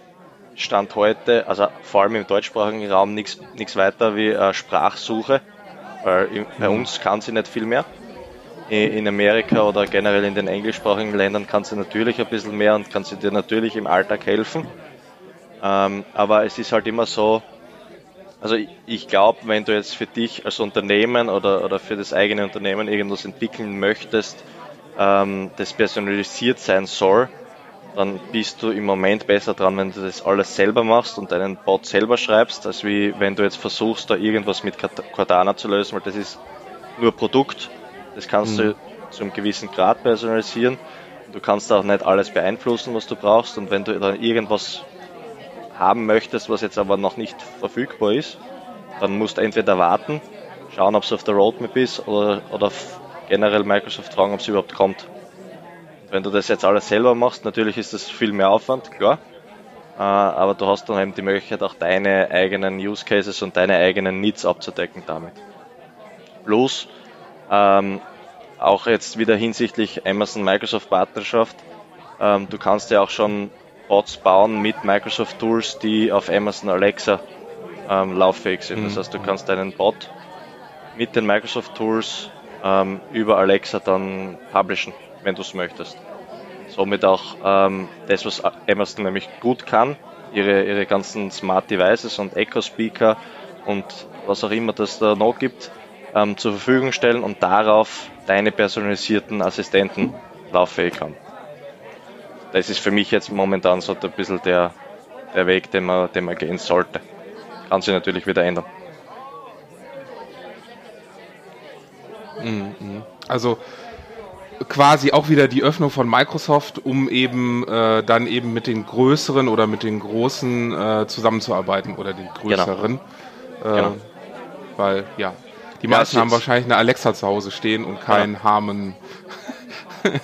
Stand heute, also vor allem im deutschsprachigen Raum, nichts weiter wie äh, Sprachsuche. Weil bei uns kann sie nicht viel mehr. In Amerika oder generell in den englischsprachigen Ländern kann sie natürlich ein bisschen mehr und kann sie dir natürlich im Alltag helfen. Ähm, aber es ist halt immer so, also ich, ich glaube, wenn du jetzt für dich als Unternehmen oder, oder für das eigene Unternehmen irgendwas entwickeln möchtest, ähm, das personalisiert sein soll, dann bist du im Moment besser dran, wenn du das alles selber machst und deinen Bot selber schreibst, als wie wenn du jetzt versuchst, da irgendwas mit Cortana zu lösen, weil das ist nur Produkt. Das kannst du zu einem gewissen Grad personalisieren. Du kannst auch nicht alles beeinflussen, was du brauchst. Und wenn du dann irgendwas haben möchtest, was jetzt aber noch nicht verfügbar ist, dann musst du entweder warten, schauen, ob es auf der Roadmap ist oder, oder generell Microsoft fragen, ob es überhaupt kommt. Wenn du das jetzt alles selber machst, natürlich ist das viel mehr Aufwand, klar. Äh, aber du hast dann eben die Möglichkeit, auch deine eigenen Use Cases und deine eigenen Needs abzudecken damit. Plus, ähm, auch jetzt wieder hinsichtlich Amazon-Microsoft-Partnerschaft, ähm, du kannst ja auch schon Bots bauen mit Microsoft Tools, die auf Amazon Alexa ähm, lauffähig sind. Das heißt, du kannst deinen Bot mit den Microsoft Tools ähm, über Alexa dann publishen, wenn du es möchtest. Somit auch ähm, das, was Amazon nämlich gut kann, ihre, ihre ganzen Smart Devices und Echo Speaker und was auch immer das da noch gibt, ähm, zur Verfügung stellen und darauf deine personalisierten Assistenten lauffähig haben. Das ist für mich jetzt momentan so ein bisschen der, der Weg, den man, den man gehen sollte. Kann sich natürlich wieder ändern. Also quasi auch wieder die Öffnung von Microsoft, um eben äh, dann eben mit den größeren oder mit den großen äh, zusammenzuarbeiten oder den größeren. Äh, Genau. Weil, ja, die Ja, meisten es haben wahrscheinlich eine Alexa zu Hause stehen und kein Harmon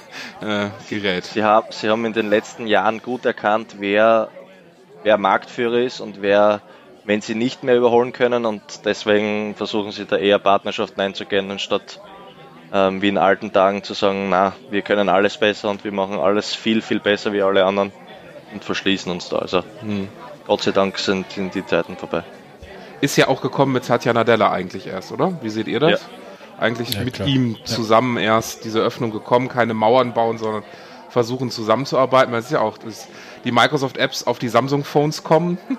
äh, Gerät. Sie haben, sie haben in den letzten Jahren gut erkannt, wer, wer Marktführer ist und wer, wenn sie nicht mehr überholen können und deswegen versuchen sie da eher Partnerschaften einzugehen, anstatt ähm, wie in alten Tagen zu sagen, na, wir können alles besser und wir machen alles viel, viel besser wie alle anderen und verschließen uns da. Also Gott sei Dank sind, sind die Zeiten vorbei. Ist ja auch gekommen mit Satya Nadella eigentlich erst, oder? Wie seht ihr das? Ja. Eigentlich Ja, mit klar. ihm zusammen erst diese Öffnung gekommen, keine Mauern bauen, sondern versuchen zusammenzuarbeiten. Das ist ja auch, dass die Microsoft-Apps auf die Samsung-Phones kommen.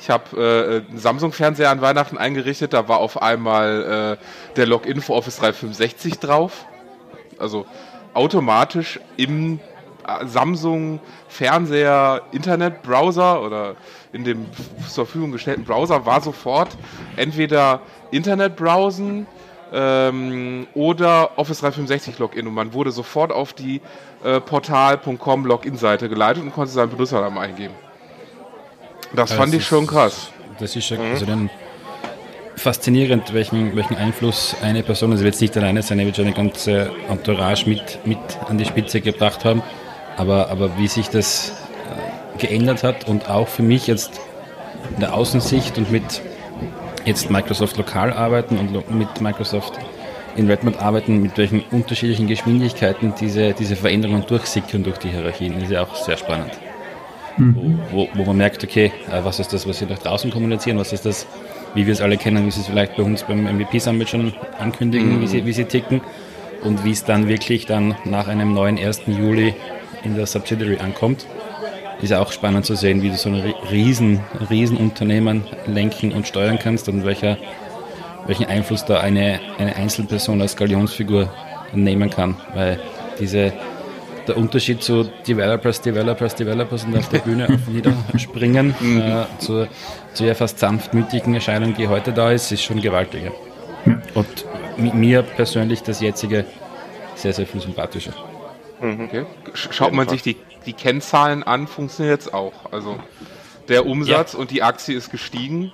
Ich habe äh, einen Samsung-Fernseher an Weihnachten eingerichtet, da war auf einmal äh, der Login für Office 365 drauf. Also automatisch im äh, Samsung Fernseher Internetbrowser oder in dem zur Verfügung gestellten Browser war sofort entweder Internet browsen ähm, oder Office 365 Login und man wurde sofort auf die äh, portal.com Login-Seite geleitet und konnte seinen Benutzernamen eingeben. Das fand ich ist- schon krass. Das ist schon also dann faszinierend, welchen, welchen Einfluss eine Person, also wird jetzt nicht alleine sein, er wird schon eine ganze Entourage mit, mit an die Spitze gebracht haben, aber, aber wie sich das äh, geändert hat und auch für mich jetzt in der Außensicht und mit jetzt Microsoft lokal arbeiten und mit Microsoft in Redmond arbeiten, mit welchen unterschiedlichen Geschwindigkeiten diese, diese Veränderungen durchsickern durch die Hierarchien, das ist ja auch sehr spannend wo, wo, wo man merkt, okay, äh, was ist das, was wir nach draußen kommunizieren, was ist das, wie wir es alle kennen, wie sie es vielleicht bei uns beim MVP Summit schon ankündigen, wie, sie, wie sie ticken und wie es dann wirklich dann nach einem neuen 1. Juli in der Subsidiary ankommt. Ist ja auch spannend zu sehen, wie du so ein ri- riesen, riesen Unternehmen lenken und steuern kannst und welcher, welchen Einfluss da eine, eine Einzelperson als Galionsfigur nehmen kann, weil diese der Unterschied zu Developers, Developers, Developers und auf der Bühne auf und nieder springen äh, zur, zu der fast sanftmütigen Erscheinung, die heute da ist, ist schon gewaltiger. Und mi- mir persönlich das jetzige sehr, sehr viel sympathischer. Okay. Sch- Schaut man sich die, die Kennzahlen an, funktioniert es auch. Also der Umsatz und die Aktie ist gestiegen.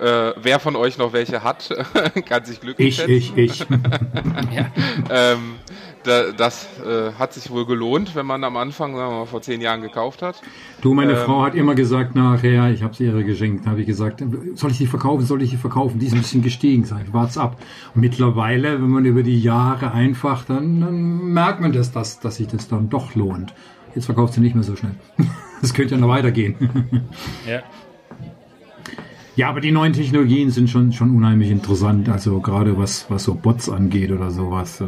Äh, wer von euch noch welche hat, kann sich glücklich Ich, schätzen. ich, ich. Ähm, da, das äh, hat sich wohl gelohnt, wenn man am Anfang, sagen wir mal, vor zehn Jahren gekauft hat. Du, meine Ähm. Frau hat immer gesagt nachher, ich habe sie ihre geschenkt, habe ich gesagt, soll ich die verkaufen, soll ich die verkaufen? Die ist ein bisschen gestiegen, sag ich, wart's ab. Und mittlerweile, wenn man über die Jahre einfach, dann, dann merkt man das, dass, dass sich das dann doch lohnt. Jetzt verkauft sie nicht mehr so schnell. Das könnte ja noch weitergehen. Ja. Ja, aber die neuen Technologien sind schon, schon unheimlich interessant. Also gerade was, was so Bots angeht oder sowas.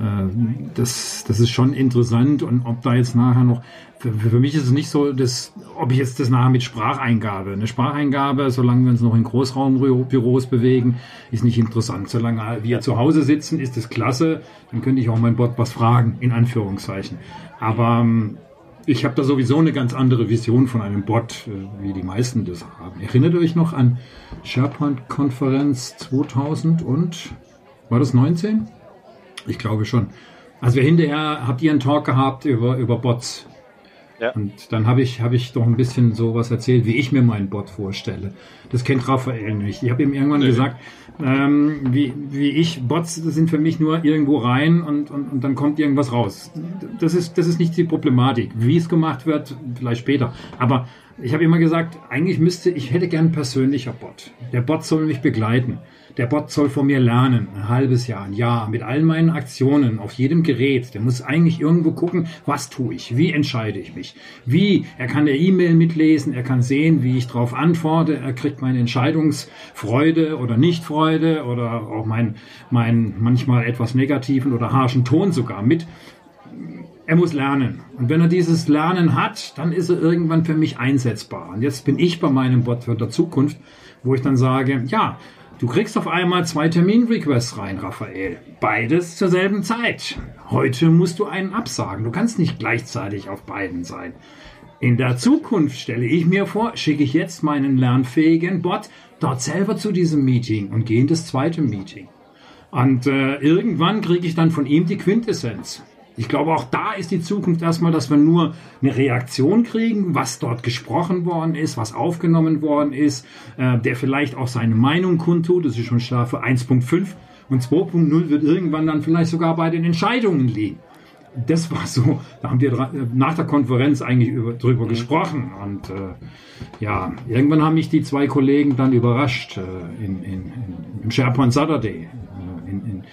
Äh, Das, das ist schon interessant. Und ob da jetzt nachher noch, für, für mich ist es nicht so, dass, ob ich jetzt das nachher mit Spracheingabe, eine Spracheingabe, solange wir uns noch in Großraumbüros bewegen, ist nicht interessant. Solange wir zu Hause sitzen, ist es klasse. Dann könnte ich auch mein Bot was fragen, in Anführungszeichen. Aber ähm, ich habe da sowieso eine ganz andere Vision von einem Bot, äh, wie die meisten das haben. Erinnert euch noch an SharePoint-Konferenz 2000 und war das 19? Ich glaube schon. Also wir hinterher habt ihr einen Talk gehabt über, über Bots. Ja. Und dann habe ich, habe ich doch ein bisschen so was erzählt, wie ich mir meinen Bot vorstelle. Das kennt Raphael nicht. Ich habe ihm irgendwann gesagt, ähm, wie, wie ich, Bots sind für mich nur irgendwo rein und, und, und dann kommt irgendwas raus. Das ist, das ist nicht die Problematik. Wie es gemacht wird, vielleicht später. Aber ich habe immer gesagt, eigentlich müsste, ich hätte gern ein persönlicher Bot. Der Bot soll mich begleiten. Der Bot soll von mir lernen, ein halbes Jahr, ein Jahr, mit all meinen Aktionen auf jedem Gerät. Der muss eigentlich irgendwo gucken, was tue ich, wie entscheide ich mich, wie. Er kann der E-Mail mitlesen, er kann sehen, wie ich darauf antworte, er kriegt meine Entscheidungsfreude oder Nichtfreude oder auch mein, mein manchmal etwas negativen oder harschen Ton sogar mit. Er muss lernen. Und wenn er dieses Lernen hat, dann ist er irgendwann für mich einsetzbar. Und jetzt bin ich bei meinem Bot für der Zukunft, wo ich dann sage, ja, du kriegst auf einmal zwei Terminrequests rein, Raphael. Beides zur selben Zeit. Heute musst du einen absagen. Du kannst nicht gleichzeitig auf beiden sein. In der Zukunft stelle ich mir vor, schicke ich jetzt meinen lernfähigen Bot dort selber zu diesem Meeting und gehe in das zweite Meeting. Und äh, irgendwann kriege ich dann von ihm die Quintessenz. Ich glaube, auch da ist die Zukunft erstmal, dass wir nur eine Reaktion kriegen, was dort gesprochen worden ist, was aufgenommen worden ist, äh, der vielleicht auch seine Meinung kundtut. Das ist schon Strafe 1.5 und 2.0 wird irgendwann dann vielleicht sogar bei den Entscheidungen liegen. Das war so, da haben wir nach der Konferenz eigentlich über, drüber gesprochen. Und äh, ja, irgendwann haben mich die zwei Kollegen dann überrascht äh, in, in, in, im SharePoint Saturday äh, in, in,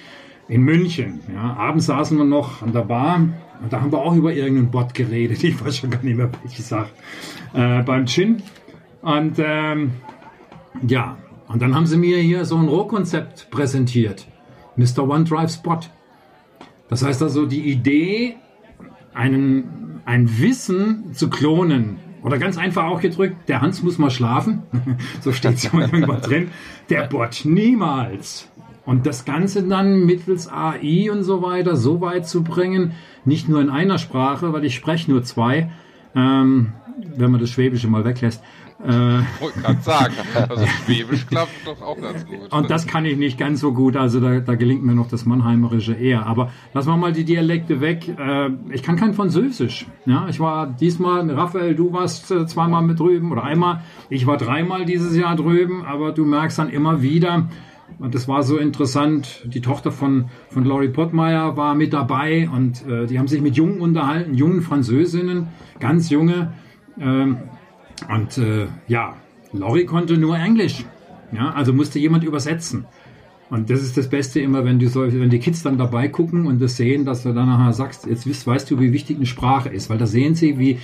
in München. Ja, abends saßen wir noch an der Bar und da haben wir auch über irgendeinen Bot geredet. Ich weiß schon gar nicht mehr, welche Sache. Äh, beim Chin. Und ähm, ja, und dann haben sie mir hier so ein Rohkonzept präsentiert. Mr. OneDrive Spot. Das heißt also, die Idee, einen, ein Wissen zu klonen, oder ganz einfach auch gedrückt, der Hans muss mal schlafen, so steht es irgendwo drin, der Bot niemals. Und das Ganze dann mittels AI und so weiter so weit zu bringen, nicht nur in einer Sprache, weil ich spreche nur zwei, ähm, wenn man das Schwäbische mal weglässt, äh, Wollte gerade sagen. Also Schwäbisch klappt doch auch ganz gut. und das kann ich nicht ganz so gut, also da, da gelingt mir noch das Mannheimerische eher. Aber lassen wir mal die Dialekte weg. Äh, ich kann kein Französisch. Ja, ich war diesmal Raphael, du warst äh, zweimal mit drüben oder einmal. Ich war dreimal dieses Jahr drüben, aber du merkst dann immer wieder, das war so interessant, die Tochter von, von Laurie Pottmeyer war mit dabei und äh, die haben sich mit Jungen unterhalten, jungen Französinnen, ganz junge. Ähm, und äh, ja, Laurie konnte nur Englisch. Ja, also musste jemand übersetzen. Und das ist das Beste immer, wenn, du so, wenn die Kids dann dabei gucken und das sehen, dass du dann nachher sagst, jetzt weißt, weißt du, wie wichtig eine Sprache ist, weil da sehen sie, wie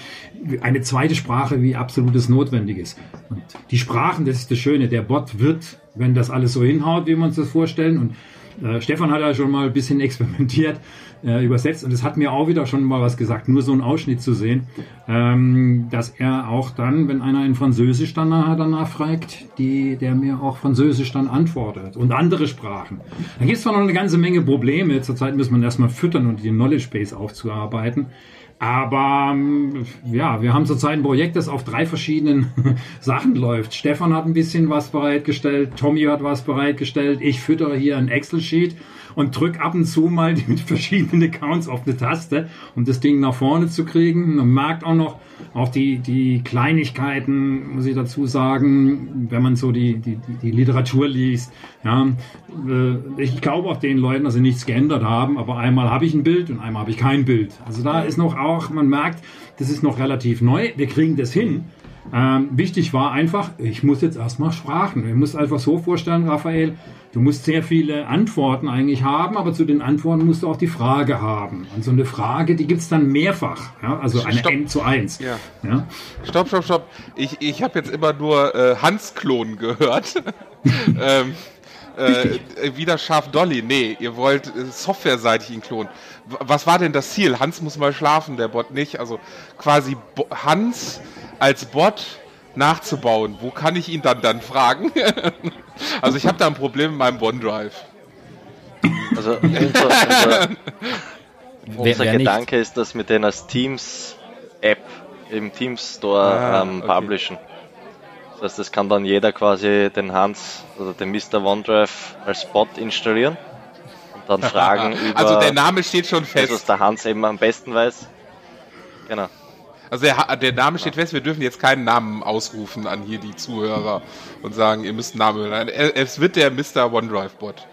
wie eine zweite Sprache, wie absolutes notwendig ist. Und die Sprachen, das ist das Schöne, der Bot wird, wenn das alles so hinhaut, wie wir uns das vorstellen, und äh, Stefan hat ja schon mal ein bisschen experimentiert, äh, übersetzt und es hat mir auch wieder schon mal was gesagt, nur so einen Ausschnitt zu sehen, ähm, dass er auch dann, wenn einer in Französisch dann nachher danach fragt, die, der mir auch Französisch dann antwortet und andere Sprachen. Da gibt es zwar noch eine ganze Menge Probleme, zurzeit muss man erstmal füttern und die Knowledge Base aufzuarbeiten, Aber ähm, ja, wir haben zurzeit ein Projekt, das auf drei verschiedenen Sachen läuft. Stefan hat ein bisschen was bereitgestellt, Tommy hat was bereitgestellt, ich füttere hier ein Excel-Sheet und drück ab und zu mal mit verschiedenen Accounts auf eine Taste, um das Ding nach vorne zu kriegen. Man merkt auch noch, auch die, die Kleinigkeiten, muss ich dazu sagen, wenn man so die, die, die Literatur liest. Ja, äh, ich glaube auch den Leuten, dass sie nichts geändert haben, aber einmal habe ich ein Bild und einmal habe ich kein Bild. Also da ist noch auch, man merkt, das ist noch relativ neu. Wir kriegen das hin. Ähm, wichtig war einfach, ich muss jetzt erstmal Sprachen. Ich muss einfach so vorstellen, Raphael, du musst sehr viele Antworten eigentlich haben, aber zu den Antworten musst du auch die Frage haben. Und so eine Frage, die gibt es dann mehrfach. Ja? Also eine stopp. N zu 1. Ja. ja. Stopp, stopp, stopp. Ich, ich habe jetzt immer nur äh, Hans-Klon gehört. ähm, äh, wieder scharf Dolly. Nee, ihr wollt äh, softwareseitig ihn klonen. Was war denn das Ziel? Hans muss mal schlafen, der Bot nicht. Also quasi Bo Hans als Bot nachzubauen. Wo kann ich ihn dann dann fragen? also ich habe da ein Problem mit meinem OneDrive. Also unser, unser, unser Gedanke ist, dass wir den als Teams-App im Teams Store ah, ähm, okay. publishen. Das heißt, das kann dann jeder quasi den Hans oder den Mr. OneDrive als Bot installieren und dann fragen über. Also der Name steht schon fest. was der Hans eben am besten weiß. Genau. Also der, der Name steht fest, wir dürfen jetzt keinen Namen ausrufen an hier die Zuhörer und sagen, ihr müsst einen Namen hören. Es wird der Mr. OneDrive-Bot.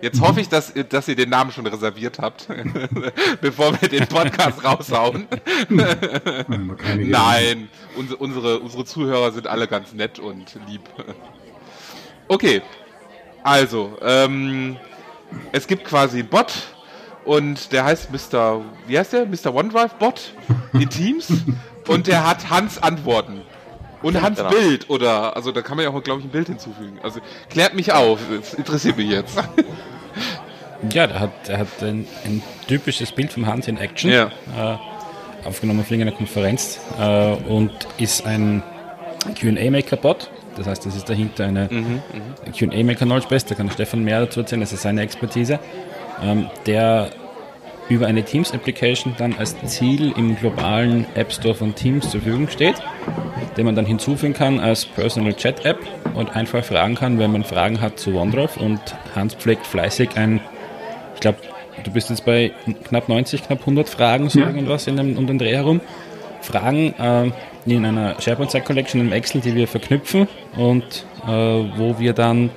Jetzt hoffe ich, dass, dass ihr den Namen schon reserviert habt, bevor wir den Podcast raushauen. Nein, unsere, unsere, unsere Zuhörer sind alle ganz nett und lieb. Okay, also, ähm, es gibt quasi einen Bot, und der heißt Mr. Wie heißt der? Mr. OneDrive Bot in Teams und der hat Hans Antworten. Und Hans genau. Bild, oder, also da kann man ja auch, glaube ich, ein Bild hinzufügen. Also klärt mich auf, das interessiert mich jetzt. Ja, der hat, der hat ein, ein typisches Bild vom Hans in Action. Ja. Äh, aufgenommen auf irgendeiner Konferenz äh, und ist ein QA-Maker-Bot. Das heißt, das ist dahinter eine mhm, mhm. QA-Maker Knowledge Base. Da kann Stefan mehr dazu erzählen, das ist seine Expertise ähm, der über eine Teams-Application dann als Ziel im globalen App Store von Teams zur Verfügung steht, den man dann hinzufügen kann als Personal Chat App und einfach fragen kann, wenn man Fragen hat zu OneDrive und Hans pflegt fleißig ein, ich glaube, du bist jetzt bei knapp 90, knapp 100 Fragen, so ja. irgendwas in dem, um den Dreh herum. Fragen äh, in einer SharePoint Site Collection im Excel, die wir verknüpfen und äh, wo wir dann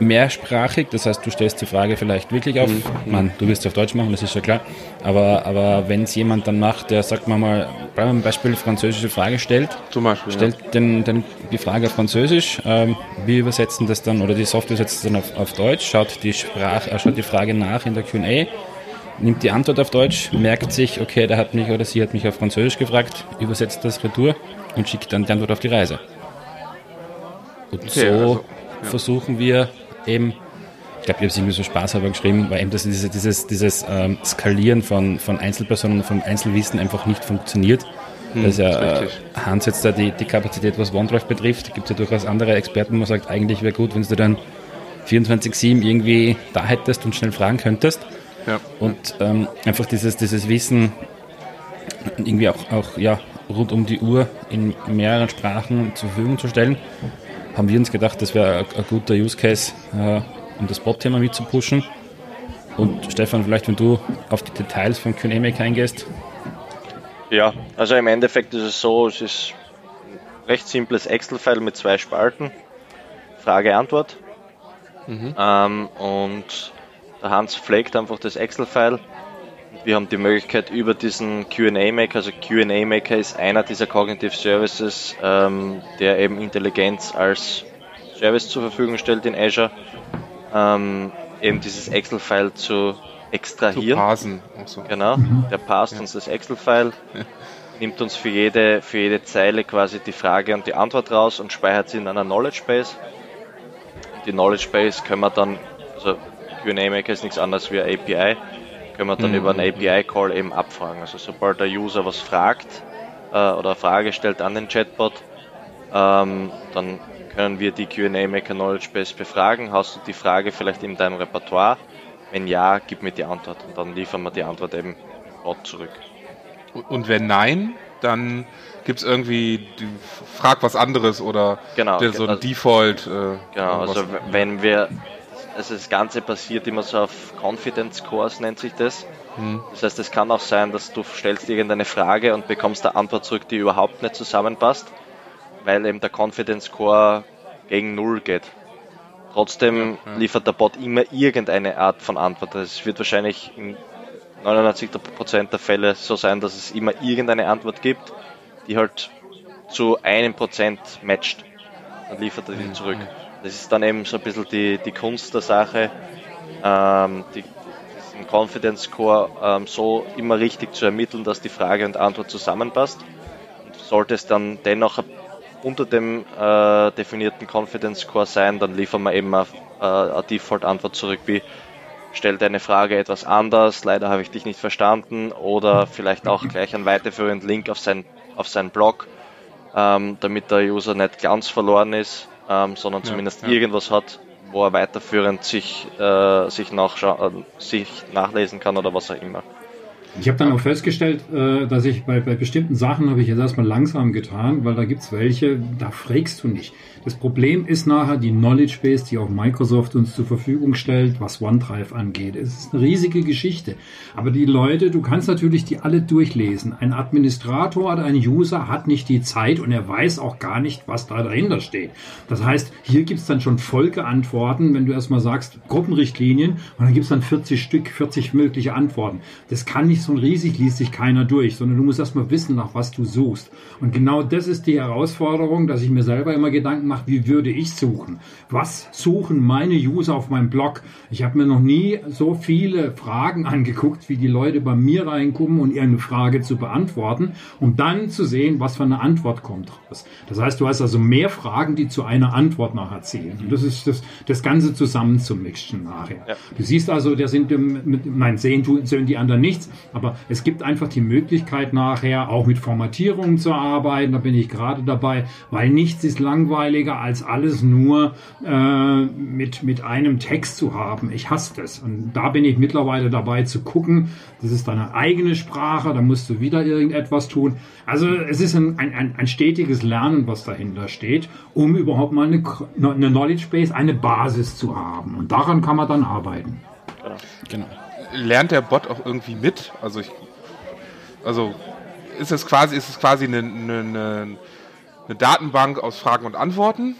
mehrsprachig, das heißt, du stellst die Frage vielleicht wirklich auf, mhm. man, du wirst sie auf Deutsch machen, das ist ja klar, aber, aber wenn es jemand dann macht, der, sagt man mal, beim Beispiel französische Frage stellt, Zum Beispiel, stellt ja. den, den, die Frage auf Französisch, ähm, wir übersetzen das dann, oder die Software setzt dann auf, auf Deutsch, schaut die, Sprache, äh, schaut die Frage nach in der Q&A, nimmt die Antwort auf Deutsch, merkt sich, okay, der hat mich oder sie hat mich auf Französisch gefragt, übersetzt das retour und schickt dann die Antwort auf die Reise. Und okay, so also, ja. versuchen wir eben, ich glaube, ich habe es irgendwie so spaßhalber geschrieben, weil eben das, dieses, dieses, dieses ähm, Skalieren von, von Einzelpersonen, von Einzelwissen einfach nicht funktioniert. Hm, das ist ja äh, Hans jetzt da die, die Kapazität, was OneDrive betrifft. Gibt es ja durchaus andere Experten, wo man sagt, eigentlich wäre gut, wenn du dann 24-7 irgendwie da hättest und schnell fragen könntest. Ja. Und ähm, einfach dieses, dieses Wissen irgendwie auch, auch ja, rund um die Uhr in mehreren Sprachen zur Verfügung zu stellen haben wir uns gedacht, das wäre ein guter Use Case, äh, um das Bot-Thema mitzupushen. Und Stefan, vielleicht wenn du auf die Details von QNAMEC eingehst. Ja, also im Endeffekt ist es so, es ist ein recht simples Excel-File mit zwei Spalten. Frage-Antwort. Mhm. Ähm, und der Hans pflegt einfach das Excel-File wir haben die Möglichkeit über diesen QA Maker, also QA Maker ist einer dieser Cognitive Services, ähm, der eben Intelligenz als Service zur Verfügung stellt in Azure, ähm, eben dieses Excel-File zu extrahieren. Zu parsen. So. Genau, mhm. der parst ja. uns das Excel-File, nimmt uns für jede, für jede Zeile quasi die Frage und die Antwort raus und speichert sie in einer Knowledge Base. Die Knowledge Base können wir dann, also QA Maker ist nichts anderes wie eine API können wir dann mhm. über einen API-Call eben abfragen. Also sobald der User was fragt äh, oder eine Frage stellt an den Chatbot, ähm, dann können wir die QA Maker Knowledge Base befragen. Hast du die Frage vielleicht in deinem Repertoire? Wenn ja, gib mir die Antwort und dann liefern wir die Antwort eben Bot zurück. Und wenn nein, dann gibt es irgendwie, die, frag was anderes oder Genau, so ein also- Default. Äh, Genau, also wenn wir, also das Ganze passiert immer so auf Confidence Cores nennt sich das. Das heißt, es kann auch sein, dass du stellst irgendeine Frage und bekommst eine Antwort zurück, die überhaupt nicht zusammenpasst, weil eben der Confidence Core gegen Null geht. Trotzdem liefert der Bot immer irgendeine Art von Antwort. Es wird wahrscheinlich in 99% der Fälle so sein, dass es immer irgendeine Antwort gibt, die halt zu einem Prozent matcht. Dann liefert er die zurück. Das ist dann eben so ein bisschen die, die Kunst der Sache, ähm, die, Confidence Score ähm, so immer richtig zu ermitteln, dass die Frage und Antwort zusammenpasst. Und sollte es dann dennoch unter dem äh, definierten Confidence Score sein, dann liefern wir eben eine, äh, eine Default-Antwort zurück wie stell deine Frage etwas anders, leider habe ich dich nicht verstanden oder vielleicht auch gleich einen weiterführenden Link auf sein, auf seinen Blog, ähm, damit der User nicht ganz verloren ist, ähm, sondern zumindest ja. irgendwas hat, wo er weiterführend sich, äh, sich, äh, sich nachlesen kann oder was auch immer. Ich habe dann auch festgestellt, äh, dass ich bei, bei bestimmten Sachen habe ich jetzt erstmal langsam getan, weil da gibt's welche, da fragst du nicht. Das Problem ist nachher die Knowledge Base, die auch Microsoft uns zur Verfügung stellt, was OneDrive angeht. Es ist eine riesige Geschichte. Aber die Leute, du kannst natürlich die alle durchlesen. Ein Administrator oder ein User hat nicht die Zeit und er weiß auch gar nicht, was da dahinter steht. Das heißt, hier gibt's dann schon Folgeantworten, wenn du erstmal sagst, Gruppenrichtlinien, und dann gibt's dann 40 Stück, 40 mögliche Antworten. Das kann nicht so ein riesig, liest sich keiner durch, sondern du musst erstmal wissen, nach was du suchst. Und genau das ist die Herausforderung, dass ich mir selber immer Gedanken mache, wie würde ich suchen? Was suchen meine User auf meinem Blog? Ich habe mir noch nie so viele Fragen angeguckt, wie die Leute bei mir reinkommen und ihre Frage zu beantworten, um dann zu sehen, was für eine Antwort kommt raus. Das heißt, du hast also mehr Fragen, die zu einer Antwort nachher zielen. Und das ist das, das Ganze zusammenzumischen nachher. Ja. Du siehst also, der sind mit, nein, sehen sehen die anderen nichts, aber es gibt einfach die Möglichkeit nachher auch mit Formatierungen zu arbeiten. Da bin ich gerade dabei, weil nichts ist langweiliger als alles nur äh, mit mit einem Text zu haben. Ich hasse das und da bin ich mittlerweile dabei zu gucken. Das ist deine eigene Sprache, da musst du wieder irgendetwas tun. Also es ist ein, ein, ein, stetiges Lernen, was dahinter steht, um überhaupt mal eine, eine Knowledge Base, eine Basis zu haben. Und daran kann man dann arbeiten. Genau. Lernt der Bot auch irgendwie mit? Also ich, also ist es quasi, ist es quasi eine, eine, eine, Datenbank aus Fragen und Antworten?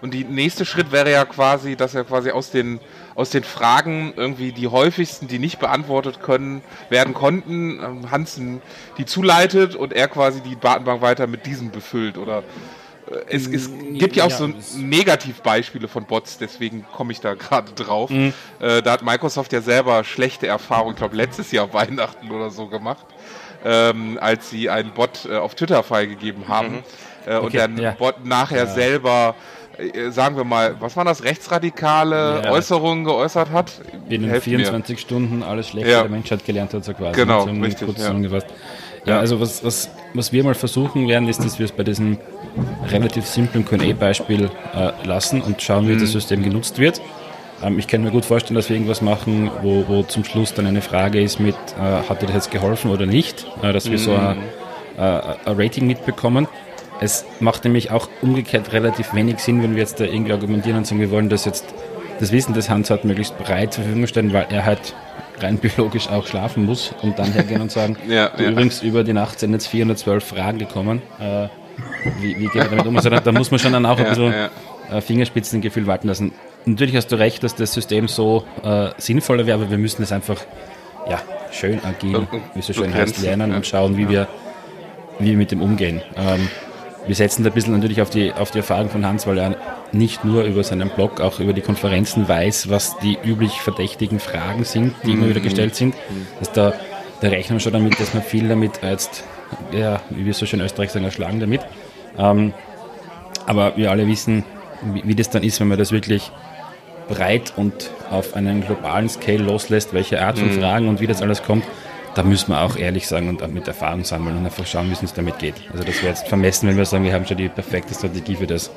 Und die nächste Schritt wäre ja quasi, dass er quasi aus den aus den Fragen irgendwie die häufigsten, die nicht beantwortet können, werden konnten, ähm, Hansen die zuleitet und er quasi die Datenbank weiter mit diesem befüllt oder es, es gibt ja auch ja, so Negativbeispiele von Bots, deswegen komme ich da gerade drauf. Mhm. Äh, da hat Microsoft ja selber schlechte Erfahrungen, ich glaube letztes Jahr Weihnachten oder so gemacht, ähm, als sie einen Bot äh, auf Twitter freigegeben haben äh, und Okay, der ja. Bot nachher selber, äh, sagen wir mal, was waren das, rechtsradikale Ja. Äußerungen geäußert hat? binnen Helft mir. 24 Stunden alles Schlechte Ja. der Menschheit gelernt hat, so quasi. Genau, so richtig, ja. Ja, also was, was, was wir mal versuchen werden, ist, dass wir es bei diesem relativ simplen Q&A-Beispiel äh, lassen und schauen, wie das System genutzt wird. Ähm, ich kann mir gut vorstellen, dass wir irgendwas machen, wo, wo zum Schluss dann eine Frage ist mit, äh, hat dir das jetzt geholfen oder nicht, äh, dass wir so ein, äh, ein Rating mitbekommen. Es macht nämlich auch umgekehrt relativ wenig Sinn, wenn wir jetzt da irgendwie argumentieren und sagen, wir wollen das jetzt, das Wissen des Hans hat möglichst breit zur Verfügung stellen, weil er halt rein biologisch auch schlafen muss und dann hergehen und sagen, Ja, ja. übrigens über die Nacht sind jetzt 412 Fragen gekommen. Äh, wie, wie geht man damit um? Also da, da muss man schon dann auch ein bisschen äh, Fingerspitzengefühl walten lassen. Natürlich hast du recht, dass das System so äh, sinnvoller wäre, aber wir müssen es einfach ja, schön agil, wie es so schön heißt, lernen und schauen, wie, wir, wie wir mit dem umgehen. Ähm, wir setzen da ein bisschen natürlich auf die, auf die Erfahrung von Hans, weil er nicht nur über seinen Blog, auch über die Konferenzen weiß, was die üblich verdächtigen Fragen sind, die immer wieder gestellt sind. Dass da, da rechnen wir schon damit, dass man viel damit jetzt, ja, wie wir so schön Österreich sagen, erschlagen damit. Ähm, aber wir alle wissen, wie, wie das dann ist, wenn man das wirklich breit und auf einen globalen Scale loslässt, welche Art von Fragen und wie das alles kommt, da müssen wir auch ehrlich sagen und mit Erfahrung sammeln und einfach schauen, wie es uns damit geht. Also das wäre jetzt vermessen, wenn wir sagen, wir haben schon die perfekte Strategie für das.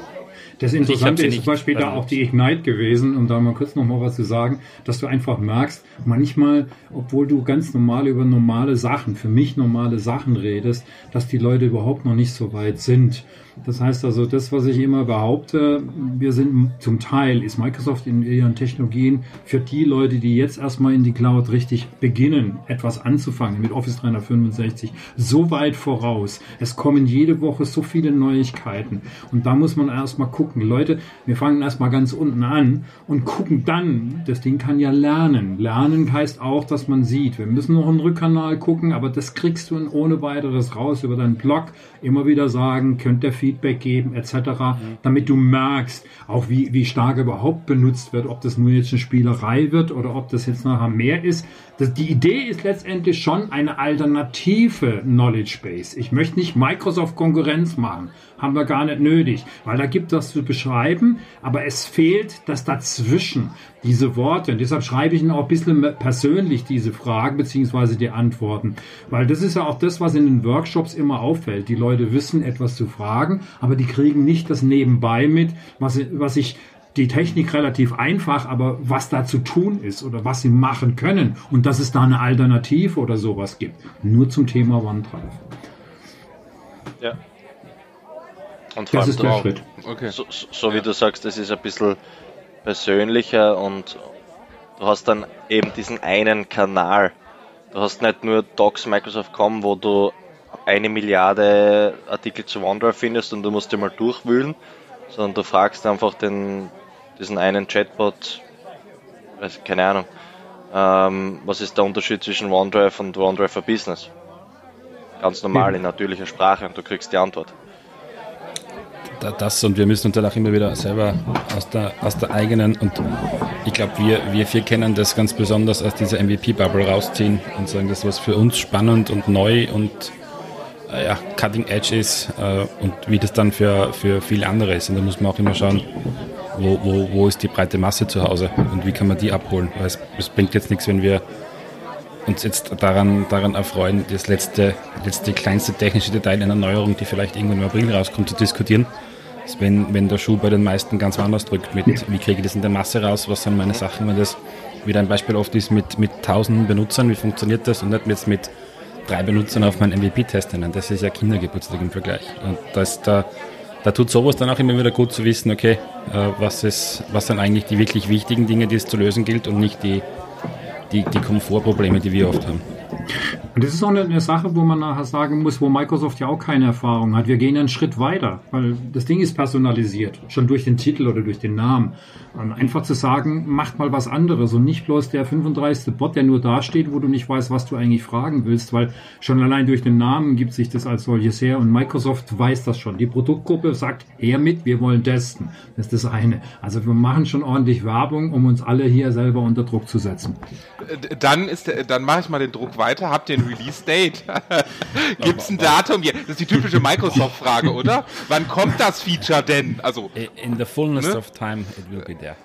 Das Interessante ist zum Beispiel da auch die Ignite gewesen, um da mal kurz noch mal was zu sagen, dass du einfach merkst, manchmal, obwohl du ganz normal über normale Sachen, für mich normale Sachen redest, dass die Leute überhaupt noch nicht so weit sind. Das heißt also, das, was ich immer behaupte, wir sind zum Teil, ist Microsoft in ihren Technologien für die Leute, die jetzt erstmal in die Cloud richtig beginnen, etwas anzufangen mit Office 365, so weit voraus. Es kommen jede Woche so viele Neuigkeiten. Und da muss man erstmal gucken. Leute, wir fangen erstmal ganz unten an und gucken dann. Das Ding kann ja lernen. Lernen heißt auch, dass man sieht. Wir müssen noch einen Rückkanal gucken, aber das kriegst du ohne weiteres raus über deinen Blog. Immer wieder sagen, könnt ihr Feedback geben, etc., damit du merkst, auch wie, wie stark überhaupt benutzt wird, ob das nur jetzt eine Spielerei wird oder ob das jetzt nachher mehr ist. Die Idee ist letztendlich schon eine alternative Knowledge Base. Ich möchte nicht Microsoft Konkurrenz machen. Haben wir gar nicht nötig, weil da gibt das zu beschreiben, aber es fehlt das dazwischen, diese Worte. Und deshalb schreibe ich Ihnen auch ein bisschen persönlich diese Fragen beziehungsweise die Antworten. Weil das ist ja auch das, was in den Workshops immer auffällt. Die Leute wissen etwas zu fragen, aber die kriegen nicht das nebenbei mit, was, was ich die Technik relativ einfach, aber was da zu tun ist oder was sie machen können und dass es da eine Alternative oder sowas gibt. Nur zum Thema OneDrive. Ja. Und vor Das allem ist der da- Schritt. Okay. So, so wie du sagst, das ist ein bisschen persönlicher und du hast dann eben diesen einen Kanal. Du hast nicht nur Docs Microsoft.com, wo du eine Milliarde Artikel zu OneDrive findest und du musst dir mal durchwühlen, sondern du fragst einfach den, diesen einen Chatbot, weiß, keine Ahnung, ähm, was ist der Unterschied zwischen OneDrive und OneDrive for Business? Ganz normal in natürlicher Sprache und du kriegst die Antwort. Da- Das und wir müssen uns dann auch immer wieder selber aus der, aus der eigenen und ich glaube, wir, wir vier kennen das ganz besonders aus dieser MVP-Bubble rausziehen und sagen, das was für uns spannend und neu und äh, ja, Cutting Edge ist äh, und wie das dann für, für viele andere ist. Und da muss man auch immer schauen, wo, wo, wo ist die breite Masse zu Hause und wie kann man die abholen. Weil es, es bringt jetzt nichts, wenn wir uns jetzt daran, daran erfreuen, das letzte, letzte kleinste technische Detail einer Neuerung, die vielleicht irgendwann im April rauskommt, zu diskutieren. Wenn, wenn der Schuh bei den meisten ganz woanders drückt, mit wie kriege ich das in der Masse raus, was sind meine Sachen, wenn das wieder ein Beispiel oft ist mit, mit tausenden Benutzern, wie funktioniert das und nicht jetzt mit drei Benutzern auf meinen MVP-Test hinein. Das ist ja Kindergeburtstag im Vergleich. Und da, ist da, da tut sowas dann auch immer wieder gut zu wissen, okay, äh, was, ist, was sind eigentlich die wirklich wichtigen Dinge, die es zu lösen gilt und nicht die, die, die Komfortprobleme, die wir oft haben. Und das ist auch eine, Sache, wo man nachher sagen muss, wo Microsoft ja auch keine Erfahrung hat. Wir gehen einen Schritt weiter, weil das Ding ist personalisiert, schon durch den Titel oder durch den Namen. Und einfach zu sagen, macht mal was anderes und nicht bloß der 35. Bot, der nur da steht, wo du nicht weißt, was du eigentlich fragen willst, weil schon allein durch den Namen gibt sich das als solches her und Microsoft weiß das schon. Die Produktgruppe sagt, her mit, wir wollen testen. Das ist das eine. Also wir machen schon ordentlich Werbung, um uns alle hier selber unter Druck zu setzen. Äh, Dann ist der, dann mache ich mal den Druck weiter. Habt ihr ein Release Date? Gibt's ein Datum? Ja, Das ist die typische Microsoft-Frage, oder? Wann kommt das Feature denn? Also In the fullness Ne? of time, it will be there.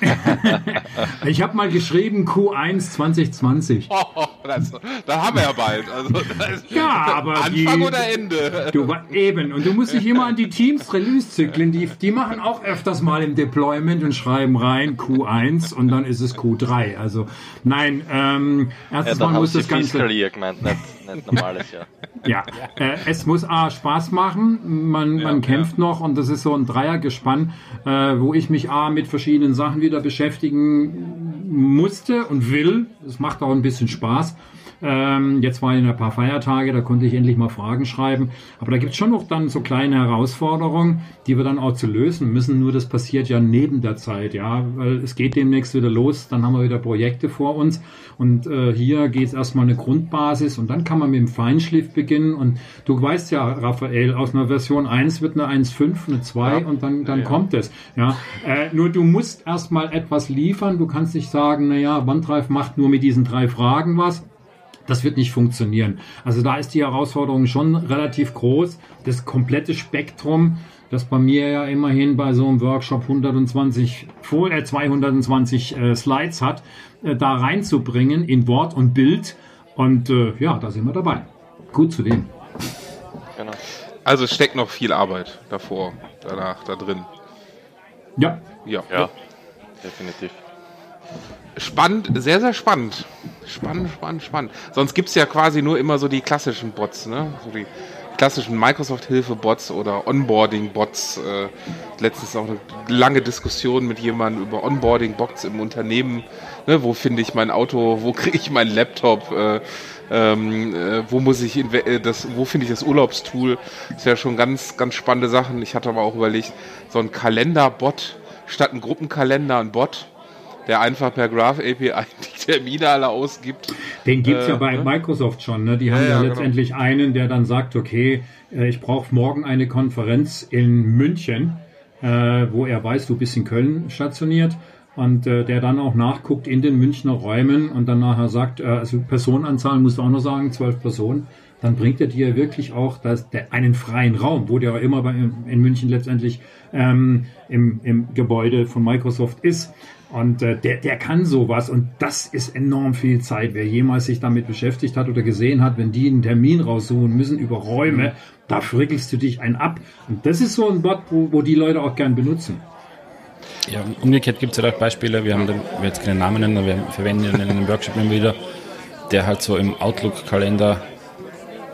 Ich habe mal geschrieben Q1 2020. oh, das, da haben wir ja bald. Also Ja, aber Anfang die- oder Ende? Du eben und du musst dich immer an die Teams Release-Zyklen, die, die machen auch öfters mal im Deployment und schreiben rein Q1 und dann ist es Q3. Also nein, ähm, Ja, erstens da mal muss das Ganze gemeint, nicht, nicht normales Jahr. ja, äh, es muss A, Spaß machen, man, man kämpft noch und das ist so ein Dreiergespann, äh, wo ich mich A, mit verschiedenen Sachen wieder beschäftigen musste und will. Es macht auch ein bisschen Spaß. Ähm, jetzt waren ein paar Feiertage, da konnte ich endlich mal Fragen schreiben. Aber da gibt es schon noch dann so kleine Herausforderungen, die wir dann auch zu lösen müssen. Nur das passiert ja neben der Zeit, ja, weil es geht demnächst wieder los, dann haben wir wieder Projekte vor uns und äh, hier geht es erstmal eine Grundbasis und dann kann man mit dem Feinschliff beginnen und du weißt ja, Raphael, aus einer Version 1 wird eine 1.5, eine 2 und dann, dann kommt es. Ja, äh, nur du musst erstmal etwas liefern, du kannst nicht sagen, naja, OneDrive macht nur mit diesen drei Fragen was. Das wird nicht funktionieren. Also da ist die Herausforderung schon relativ groß. Das komplette Spektrum, das bei mir ja immerhin bei so einem Workshop 120, vor- äh, 220 äh, Slides hat, äh, da reinzubringen in Wort und Bild. Und äh, ja, da sind wir dabei. Gut zu dem. Genau. Also es steckt noch viel Arbeit davor, danach, da drin. Ja. Ja. Ja, definitiv. Spannend, sehr, sehr spannend. Spannend, spannend, spannend. Sonst gibt's ja quasi nur immer so die klassischen Bots, ne? So die klassischen Microsoft-Hilfe-Bots oder Onboarding-Bots. Äh, letztens auch eine lange Diskussion mit jemandem über Onboarding-Bots im Unternehmen. Ne? Wo finde ich mein Auto? Wo kriege ich meinen Laptop? Äh, ähm, äh, wo muss ich äh, das, wo finde ich das Urlaubstool? Das ist ja schon ganz, ganz spannende Sachen. Ich hatte aber auch überlegt, so ein Kalender-Bot statt ein Gruppenkalender, ein Bot, der einfach per Graph API die Termine alle ausgibt. Den gibt's Äh, ja bei ne? Microsoft schon. Ne? Die haben ja, ja, genau. letztendlich einen, der dann sagt, okay, äh, ich brauche morgen eine Konferenz in München, äh, wo er weiß, du bist in Köln stationiert. Und äh, der dann auch nachguckt in den Münchner Räumen und dann nachher sagt, äh, also Personenanzahl musst du auch noch sagen, zwölf Personen, dann bringt er dir wirklich auch das, der, einen freien Raum, wo der auch immer bei, in München letztendlich ähm, im, im Gebäude von Microsoft ist. Und äh, der, der kann sowas und das ist enorm viel Zeit. Wer jemals sich damit beschäftigt hat oder gesehen hat, wenn die einen Termin raussuchen müssen über Räume, da frickelst du dich einen ab. Und das ist so ein Bot, wo, wo die Leute auch gern benutzen. Ja, umgekehrt gibt es halt auch Beispiele, wir haben will jetzt keine Namen nennen, wir verwenden ihn in einem Workshop immer wieder, der halt so im Outlook-Kalender